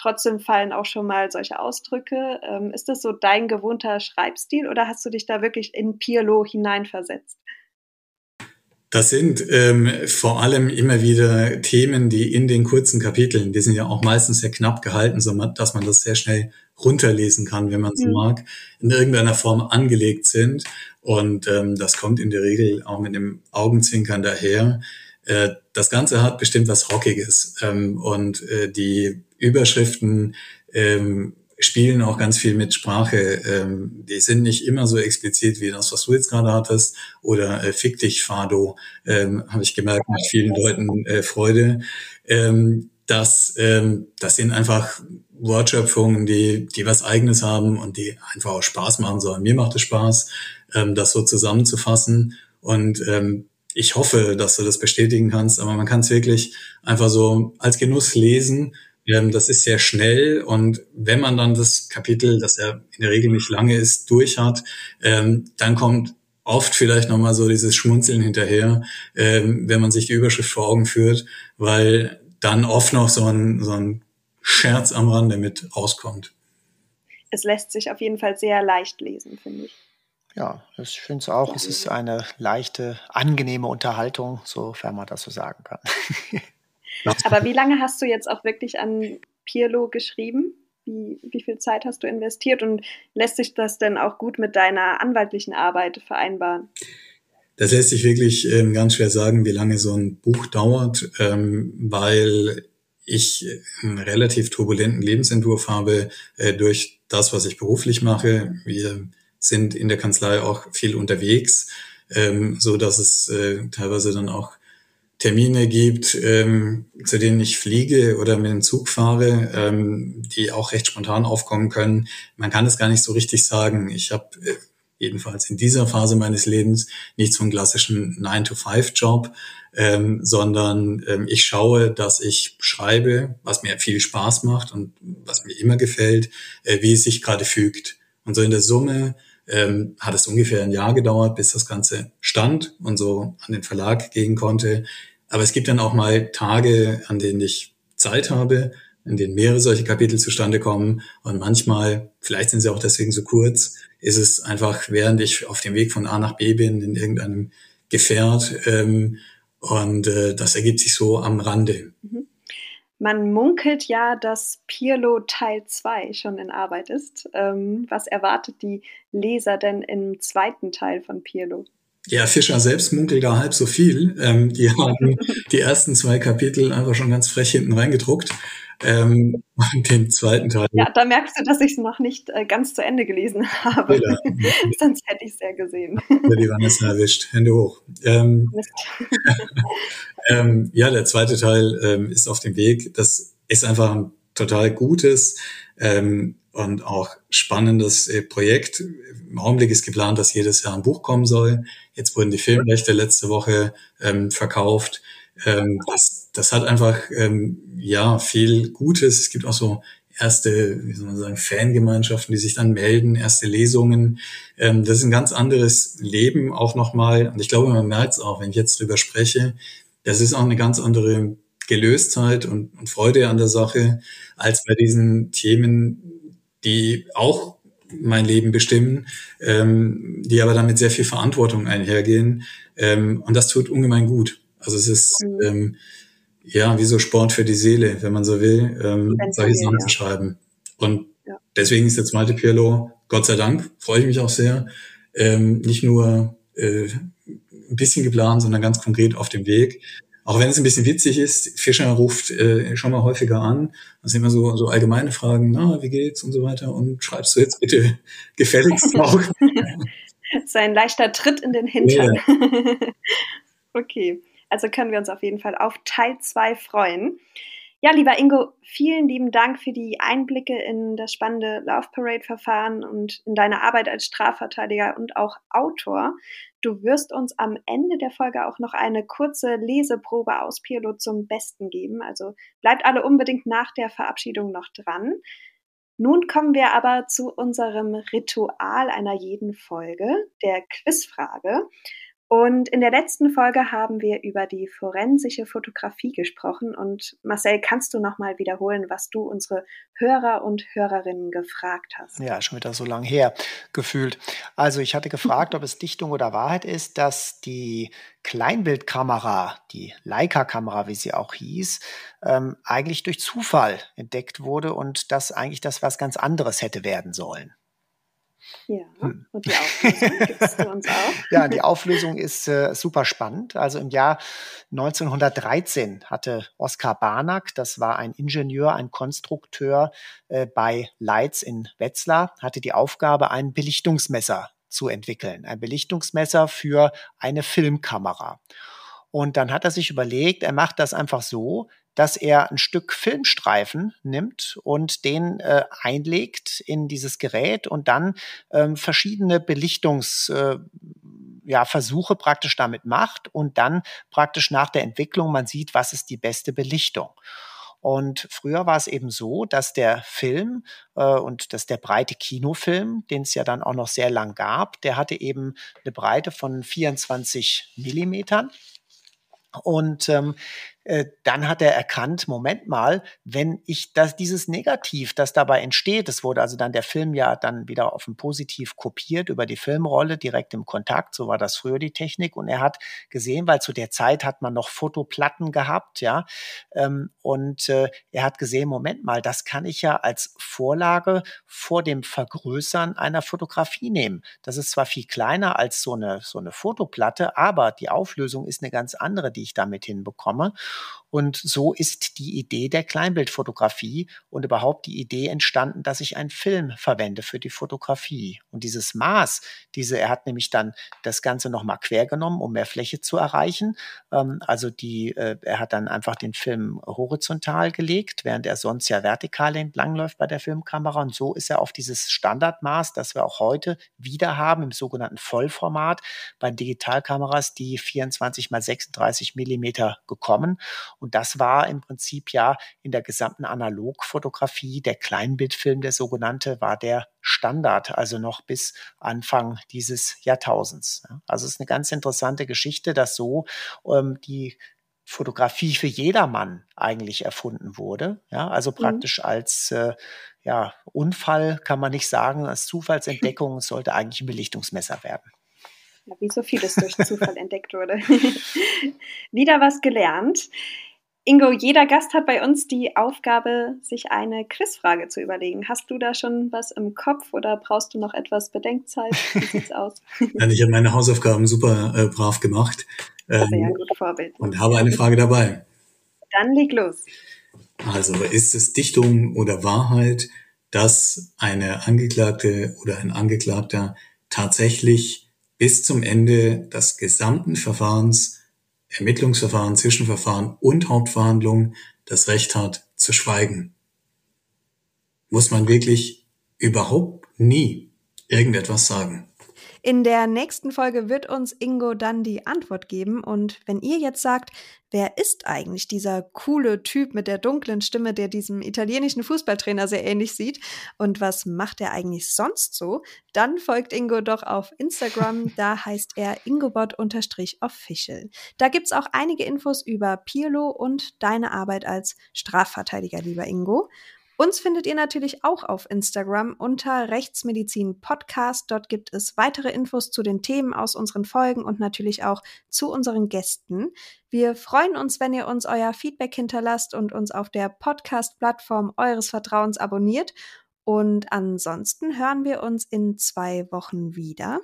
Trotzdem fallen auch schon mal solche Ausdrücke. Ähm, ist das so dein gewohnter Schreibstil oder hast du dich da wirklich in Pirlo hineinversetzt? Das sind ähm, vor allem immer wieder Themen, die in den kurzen Kapiteln, die sind ja auch meistens sehr knapp gehalten, so dass man das sehr schnell runterlesen kann, wenn man so mhm. mag, in irgendeiner Form angelegt sind. Und ähm, das kommt in der Regel auch mit dem Augenzwinkern daher. Äh, das Ganze hat bestimmt was Rockiges ähm, und äh, die Überschriften ähm, spielen auch ganz viel mit Sprache. Ähm, die sind nicht immer so explizit wie das, was du jetzt gerade hattest. Oder äh, Fick dich, Fado, ähm, habe ich gemerkt, macht vielen Leuten äh, Freude. Ähm, das, ähm, das sind einfach Wortschöpfungen, die, die was Eigenes haben und die einfach auch Spaß machen sollen. Mir macht es Spaß, ähm, das so zusammenzufassen. Und ähm, ich hoffe, dass du das bestätigen kannst, aber man kann es wirklich einfach so als Genuss lesen das ist sehr schnell und wenn man dann das Kapitel, das ja in der Regel nicht lange ist, durch hat, ähm, dann kommt oft vielleicht nochmal so dieses Schmunzeln hinterher, ähm, wenn man sich die Überschrift vor Augen führt, weil dann oft noch so ein, so ein Scherz am Rande mit rauskommt. Es lässt sich auf jeden Fall sehr leicht lesen, finde ich. Ja, ich finde es auch. Es ist eine leichte, angenehme Unterhaltung, sofern man das so sagen kann. <laughs> Aber wie lange hast du jetzt auch wirklich an Pirlo geschrieben? Wie, wie viel Zeit hast du investiert und lässt sich das denn auch gut mit deiner anwaltlichen Arbeit vereinbaren? Das lässt sich wirklich ähm, ganz schwer sagen, wie lange so ein Buch dauert, ähm, weil ich einen relativ turbulenten Lebensentwurf habe äh, durch das, was ich beruflich mache. Wir sind in der Kanzlei auch viel unterwegs, ähm, so dass es äh, teilweise dann auch Termine gibt, ähm, zu denen ich fliege oder mit dem Zug fahre, ähm, die auch recht spontan aufkommen können. Man kann es gar nicht so richtig sagen. Ich habe äh, jedenfalls in dieser Phase meines Lebens nicht so einen klassischen 9-to-5-Job, ähm, sondern ähm, ich schaue, dass ich schreibe, was mir viel Spaß macht und was mir immer gefällt, äh, wie es sich gerade fügt. Und so in der Summe ähm, hat es ungefähr ein Jahr gedauert, bis das Ganze stand und so an den Verlag gehen konnte. Aber es gibt dann auch mal Tage, an denen ich Zeit habe, in denen mehrere solche Kapitel zustande kommen. Und manchmal, vielleicht sind sie auch deswegen so kurz, ist es einfach, während ich auf dem Weg von A nach B bin, in irgendeinem Gefährt. Ähm, und äh, das ergibt sich so am Rande. Mhm. Man munkelt ja, dass Pirlo Teil 2 schon in Arbeit ist. Ähm, was erwartet die Leser denn im zweiten Teil von Pirlo? Ja, Fischer selbst munkelt da halb so viel. Ähm, die <laughs> haben die ersten zwei Kapitel einfach schon ganz frech hinten reingedruckt. Ähm, und den zweiten Teil. Ja, da merkst du, dass ich es noch nicht äh, ganz zu Ende gelesen <laughs> habe. Ja. <laughs> Sonst hätte ich es ja gesehen. Ja, die Vanessa erwischt. Hände hoch. Ähm, ähm, ja, der zweite Teil ähm, ist auf dem Weg. Das ist einfach ein total gutes ähm, und auch spannendes äh, Projekt. Im Augenblick ist geplant, dass jedes Jahr ein Buch kommen soll. Jetzt wurden die Filmrechte letzte Woche ähm, verkauft. Ähm, das, das hat einfach ähm, ja viel Gutes. Es gibt auch so erste, wie soll man sagen, Fangemeinschaften, die sich dann melden, erste Lesungen. Ähm, das ist ein ganz anderes Leben auch nochmal. Und ich glaube, man merkt es auch, wenn ich jetzt drüber spreche. Das ist auch eine ganz andere Gelöstheit und, und Freude an der Sache als bei diesen Themen, die auch mein Leben bestimmen, ähm, die aber dann mit sehr viel Verantwortung einhergehen. Ähm, und das tut ungemein gut. Also es ist mhm. ähm, ja wie so Sport für die Seele, wenn man so will, ähm, solche Sachen ja. zu schreiben. Und ja. deswegen ist der zweite Pirlo, Gott sei Dank, freue ich mich auch sehr, ähm, nicht nur äh, ein bisschen geplant, sondern ganz konkret auf dem Weg. Auch wenn es ein bisschen witzig ist, Fischer ruft äh, schon mal häufiger an. Das sind immer so, so allgemeine Fragen, na, wie geht's und so weiter. Und schreibst du jetzt bitte <laughs> gefälligst <laughs> auch. Sein leichter Tritt in den Hintern. Ja. <laughs> okay, also können wir uns auf jeden Fall auf Teil 2 freuen. Ja, lieber Ingo, vielen lieben Dank für die Einblicke in das spannende Love Parade Verfahren und in deine Arbeit als Strafverteidiger und auch Autor. Du wirst uns am Ende der Folge auch noch eine kurze Leseprobe aus Pirlo zum Besten geben. Also bleibt alle unbedingt nach der Verabschiedung noch dran. Nun kommen wir aber zu unserem Ritual einer jeden Folge, der Quizfrage. Und in der letzten Folge haben wir über die forensische Fotografie gesprochen. Und Marcel, kannst du nochmal wiederholen, was du unsere Hörer und Hörerinnen gefragt hast? Ja, schon wieder so lang her gefühlt. Also ich hatte gefragt, ob es Dichtung oder Wahrheit ist, dass die Kleinbildkamera, die Leica-Kamera, wie sie auch hieß, ähm, eigentlich durch Zufall entdeckt wurde und dass eigentlich das was ganz anderes hätte werden sollen. Ja, hm. und die Auflösung gibst du uns auch. <laughs> Ja, die Auflösung ist äh, super spannend. Also im Jahr 1913 hatte Oskar Barnack, das war ein Ingenieur, ein Konstrukteur äh, bei Leitz in Wetzlar, hatte die Aufgabe, ein Belichtungsmesser zu entwickeln. Ein Belichtungsmesser für eine Filmkamera. Und dann hat er sich überlegt, er macht das einfach so, dass er ein Stück Filmstreifen nimmt und den äh, einlegt in dieses Gerät und dann ähm, verschiedene Belichtungsversuche äh, ja, Versuche praktisch damit macht und dann praktisch nach der Entwicklung man sieht, was ist die beste Belichtung. Und früher war es eben so, dass der Film äh, und dass der breite Kinofilm, den es ja dann auch noch sehr lang gab, der hatte eben eine Breite von 24 Millimetern. Und ähm, äh, dann hat er erkannt, Moment mal, wenn ich das, dieses Negativ, das dabei entsteht, es wurde also dann der Film ja dann wieder auf ein Positiv kopiert über die Filmrolle direkt im Kontakt, so war das früher die Technik und er hat gesehen, weil zu der Zeit hat man noch Fotoplatten gehabt, ja, ähm, und äh, er hat gesehen, Moment mal, das kann ich ja als Vorlage vor dem Vergrößern einer Fotografie nehmen. Das ist zwar viel kleiner als so eine, so eine Fotoplatte, aber die Auflösung ist eine ganz andere, die ich damit hinbekomme. Und so ist die Idee der Kleinbildfotografie und überhaupt die Idee entstanden, dass ich einen Film verwende für die Fotografie. Und dieses Maß, diese, er hat nämlich dann das Ganze nochmal quer genommen, um mehr Fläche zu erreichen. Ähm, also die, äh, er hat dann einfach den Film horizontal gelegt, während er sonst ja vertikal entlangläuft bei der Filmkamera. Und so ist er auf dieses Standardmaß, das wir auch heute wieder haben, im sogenannten Vollformat bei Digitalkameras, die 24 mal 36 Millimeter gekommen. Und das war im Prinzip ja in der gesamten Analogfotografie, der Kleinbildfilm, der sogenannte, war der Standard, also noch bis Anfang dieses Jahrtausends. Also es ist eine ganz interessante Geschichte, dass so ähm, die Fotografie für jedermann eigentlich erfunden wurde. Ja, also mhm. praktisch mhm. als äh, ja, Unfall kann man nicht sagen, als Zufallsentdeckung sollte eigentlich ein Belichtungsmesser werden. Wie so vieles durch Zufall <laughs> entdeckt wurde. <laughs> Wieder was gelernt. Ingo, jeder Gast hat bei uns die Aufgabe, sich eine Quizfrage zu überlegen. Hast du da schon was im Kopf oder brauchst du noch etwas Bedenkzeit? Wie sieht's aus? <laughs> Nein, ich habe meine Hausaufgaben super äh, brav gemacht. Ähm, Sehr gut Vorbild. Und habe eine Frage dabei. Dann leg los. Also, ist es Dichtung oder Wahrheit, dass eine Angeklagte oder ein Angeklagter tatsächlich bis zum Ende des gesamten Verfahrens Ermittlungsverfahren, Zwischenverfahren und Hauptverhandlungen das Recht hat zu schweigen. Muss man wirklich überhaupt nie irgendetwas sagen. In der nächsten Folge wird uns Ingo dann die Antwort geben. Und wenn ihr jetzt sagt, wer ist eigentlich dieser coole Typ mit der dunklen Stimme, der diesem italienischen Fußballtrainer sehr ähnlich sieht und was macht er eigentlich sonst so, dann folgt Ingo doch auf Instagram. Da heißt er ingobot-official. Da gibt's auch einige Infos über Pirlo und deine Arbeit als Strafverteidiger, lieber Ingo. Uns findet ihr natürlich auch auf Instagram unter Rechtsmedizin Podcast. Dort gibt es weitere Infos zu den Themen aus unseren Folgen und natürlich auch zu unseren Gästen. Wir freuen uns, wenn ihr uns euer Feedback hinterlasst und uns auf der Podcast-Plattform eures Vertrauens abonniert. Und ansonsten hören wir uns in zwei Wochen wieder.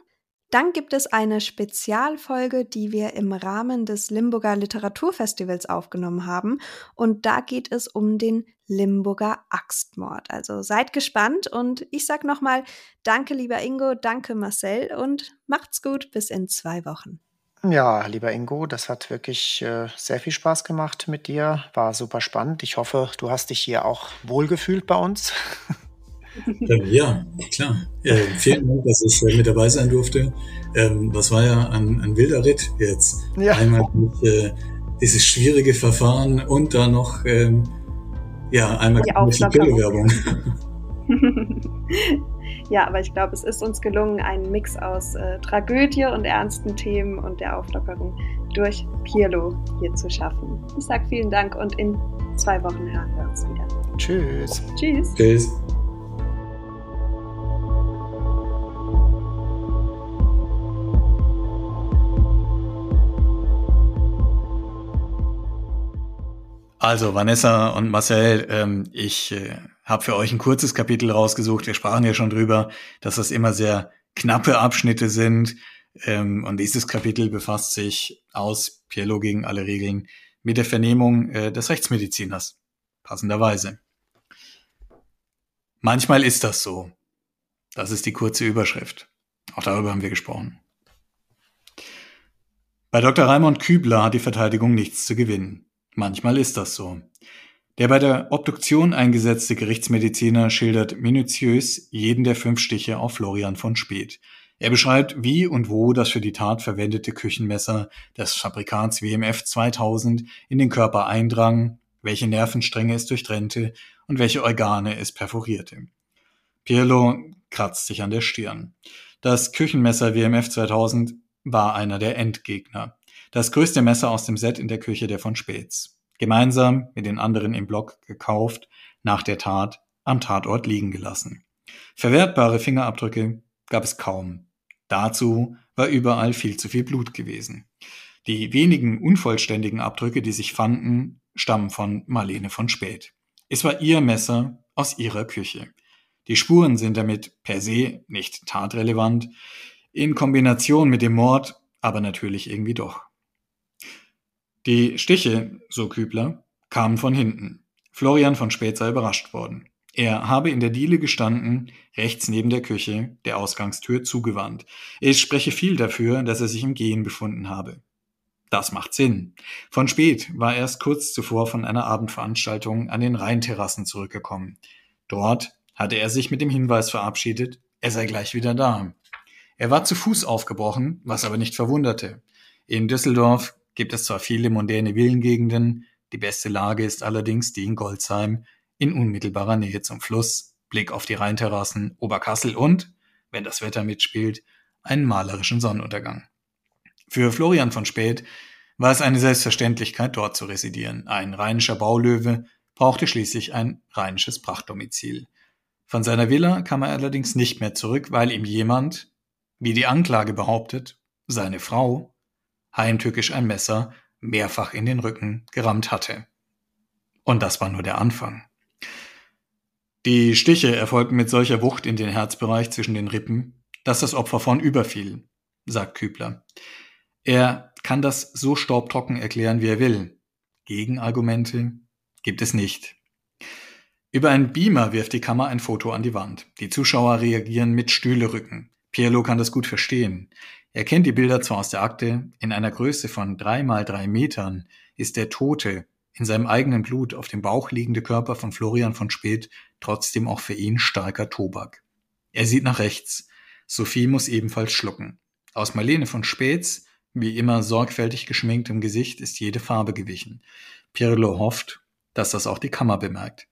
Dann gibt es eine Spezialfolge, die wir im Rahmen des Limburger Literaturfestivals aufgenommen haben. Und da geht es um den Limburger Axtmord. Also seid gespannt und ich sag nochmal Danke, lieber Ingo, danke, Marcel und macht's gut bis in zwei Wochen. Ja, lieber Ingo, das hat wirklich äh, sehr viel Spaß gemacht mit dir. War super spannend. Ich hoffe, du hast dich hier auch wohlgefühlt bei uns. <laughs> <laughs> Ja, klar. Äh, vielen Dank, dass ich äh, mit dabei sein durfte. Ähm, das war ja ein, ein wilder Ritt jetzt. Ja. Einmal durch, äh, dieses schwierige Verfahren und dann noch ähm, ja, einmal die Werbung. <laughs> ja, aber ich glaube, es ist uns gelungen, einen Mix aus äh, Tragödie und ernsten Themen und der Auflockerung durch Pirlo hier zu schaffen. Ich sage vielen Dank und in zwei Wochen hören wir uns wieder. Tschüss. Tschüss. Tschüss. Also Vanessa und Marcel, ähm, ich äh, habe für euch ein kurzes Kapitel rausgesucht. Wir sprachen ja schon drüber, dass das immer sehr knappe Abschnitte sind. Ähm, und dieses Kapitel befasst sich aus Pielo gegen alle Regeln mit der Vernehmung äh, des Rechtsmediziners. Passenderweise. Manchmal ist das so. Das ist die kurze Überschrift. Auch darüber haben wir gesprochen. Bei Dr. Raimund Kübler hat die Verteidigung nichts zu gewinnen. Manchmal ist das so. Der bei der Obduktion eingesetzte Gerichtsmediziner schildert minutiös jeden der fünf Stiche auf Florian von Speth. Er beschreibt, wie und wo das für die Tat verwendete Küchenmesser des Fabrikants WMF 2000 in den Körper eindrang, welche Nervenstränge es durchtrennte und welche Organe es perforierte. Pirlo kratzt sich an der Stirn. Das Küchenmesser WMF 2000 war einer der Endgegner. Das größte Messer aus dem Set in der Küche der von Späts. gemeinsam mit den anderen im Block gekauft, nach der Tat am Tatort liegen gelassen. Verwertbare Fingerabdrücke gab es kaum. Dazu war überall viel zu viel Blut gewesen. Die wenigen unvollständigen Abdrücke, die sich fanden, stammen von Marlene von Späth. Es war ihr Messer aus ihrer Küche. Die Spuren sind damit per se nicht tatrelevant, in Kombination mit dem Mord aber natürlich irgendwie doch. Die Stiche, so Kübler, kamen von hinten. Florian von Späth sei überrascht worden. Er habe in der Diele gestanden, rechts neben der Küche, der Ausgangstür zugewandt. Es spreche viel dafür, dass er sich im Gehen befunden habe. Das macht Sinn. Von Spät war erst kurz zuvor von einer Abendveranstaltung an den Rheinterrassen zurückgekommen. Dort hatte er sich mit dem Hinweis verabschiedet, er sei gleich wieder da. Er war zu Fuß aufgebrochen, was aber nicht verwunderte. In Düsseldorf gibt es zwar viele moderne Villengegenden, die beste Lage ist allerdings die in Goldsheim, in unmittelbarer Nähe zum Fluss, Blick auf die Rheinterrassen, Oberkassel und, wenn das Wetter mitspielt, einen malerischen Sonnenuntergang. Für Florian von Späth war es eine Selbstverständlichkeit, dort zu residieren. Ein rheinischer Baulöwe brauchte schließlich ein rheinisches Prachtdomizil. Von seiner Villa kam er allerdings nicht mehr zurück, weil ihm jemand, wie die Anklage behauptet, seine Frau, heimtückisch ein Messer mehrfach in den Rücken gerammt hatte. Und das war nur der Anfang. Die Stiche erfolgten mit solcher Wucht in den Herzbereich zwischen den Rippen, dass das Opfer von überfiel, sagt Kübler. Er kann das so staubtrocken erklären, wie er will. Gegenargumente gibt es nicht. Über einen Beamer wirft die Kammer ein Foto an die Wand. Die Zuschauer reagieren mit Stühlerücken. Pierlo kann das gut verstehen. Er kennt die Bilder zwar aus der Akte, in einer Größe von drei mal drei Metern ist der Tote, in seinem eigenen Blut auf dem Bauch liegende Körper von Florian von Speth trotzdem auch für ihn starker Tobak. Er sieht nach rechts. Sophie muss ebenfalls schlucken. Aus Marlene von Späths wie immer sorgfältig geschminktem Gesicht ist jede Farbe gewichen. Pirlo hofft, dass das auch die Kammer bemerkt.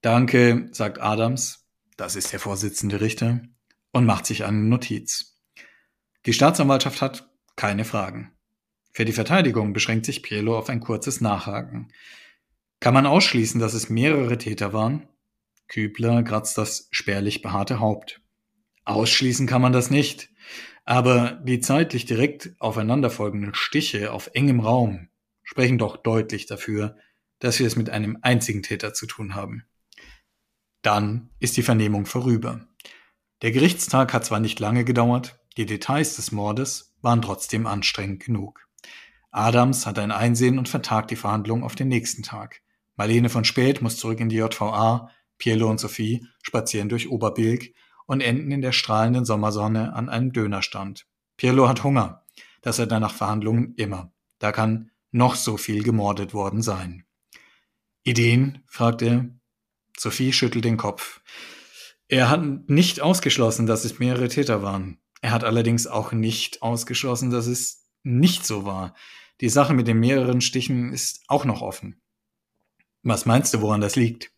Danke, sagt Adams, das ist der Vorsitzende Richter, und macht sich eine Notiz. Die Staatsanwaltschaft hat keine Fragen. Für die Verteidigung beschränkt sich Pirlo auf ein kurzes Nachhaken. Kann man ausschließen, dass es mehrere Täter waren? Kübler kratzt das spärlich behaarte Haupt. Ausschließen kann man das nicht. Aber die zeitlich direkt aufeinanderfolgenden Stiche auf engem Raum sprechen doch deutlich dafür, dass wir es mit einem einzigen Täter zu tun haben. Dann ist die Vernehmung vorüber. Der Gerichtstag hat zwar nicht lange gedauert, die Details des Mordes waren trotzdem anstrengend genug. Adams hat ein Einsehen und vertagt die Verhandlung auf den nächsten Tag. Marlene von Späth muss zurück in die JVA, Pierlo und Sophie spazieren durch Oberbilk und enden in der strahlenden Sommersonne an einem Dönerstand. Pirlo hat Hunger. Das hat er nach Verhandlungen immer. Da kann noch so viel gemordet worden sein. Ideen? fragt er. Sophie schüttelt den Kopf. Er hat nicht ausgeschlossen, dass es mehrere Täter waren. Er hat allerdings auch nicht ausgeschlossen, dass es nicht so war. Die Sache mit den mehreren Stichen ist auch noch offen. Was meinst du, woran das liegt?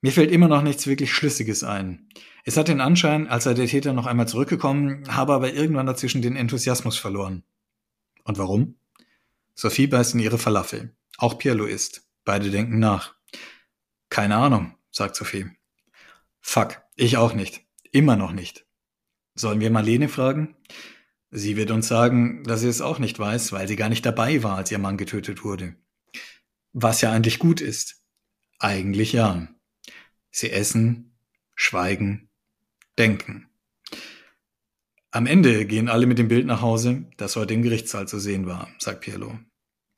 Mir fällt immer noch nichts wirklich Schlüssiges ein. Es hat den Anschein, als sei der Täter noch einmal zurückgekommen, habe aber irgendwann dazwischen den Enthusiasmus verloren. Und warum? Sophie beißt in ihre Falafel. Auch Pierlo isst. Beide denken nach. Keine Ahnung, sagt Sophie. Fuck, ich auch nicht. Immer noch nicht. Sollen wir Marlene fragen? Sie wird uns sagen, dass sie es auch nicht weiß, weil sie gar nicht dabei war, als ihr Mann getötet wurde. Was ja eigentlich gut ist. Eigentlich ja. Sie essen, schweigen, denken. Am Ende gehen alle mit dem Bild nach Hause, das heute im Gerichtssaal zu sehen war, sagt Pierlo.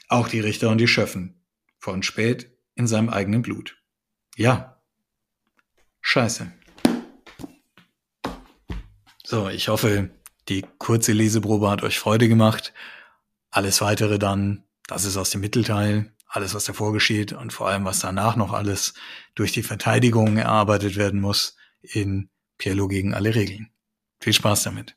Auch die Richter und die Schöffen. Von spät in seinem eigenen Blut. Ja. Scheiße. So, ich hoffe, die kurze Leseprobe hat euch Freude gemacht. Alles weitere dann, das ist aus dem Mittelteil alles, was davor geschieht und vor allem, was danach noch alles durch die Verteidigung erarbeitet werden muss in Pierlo gegen alle Regeln. Viel Spaß damit.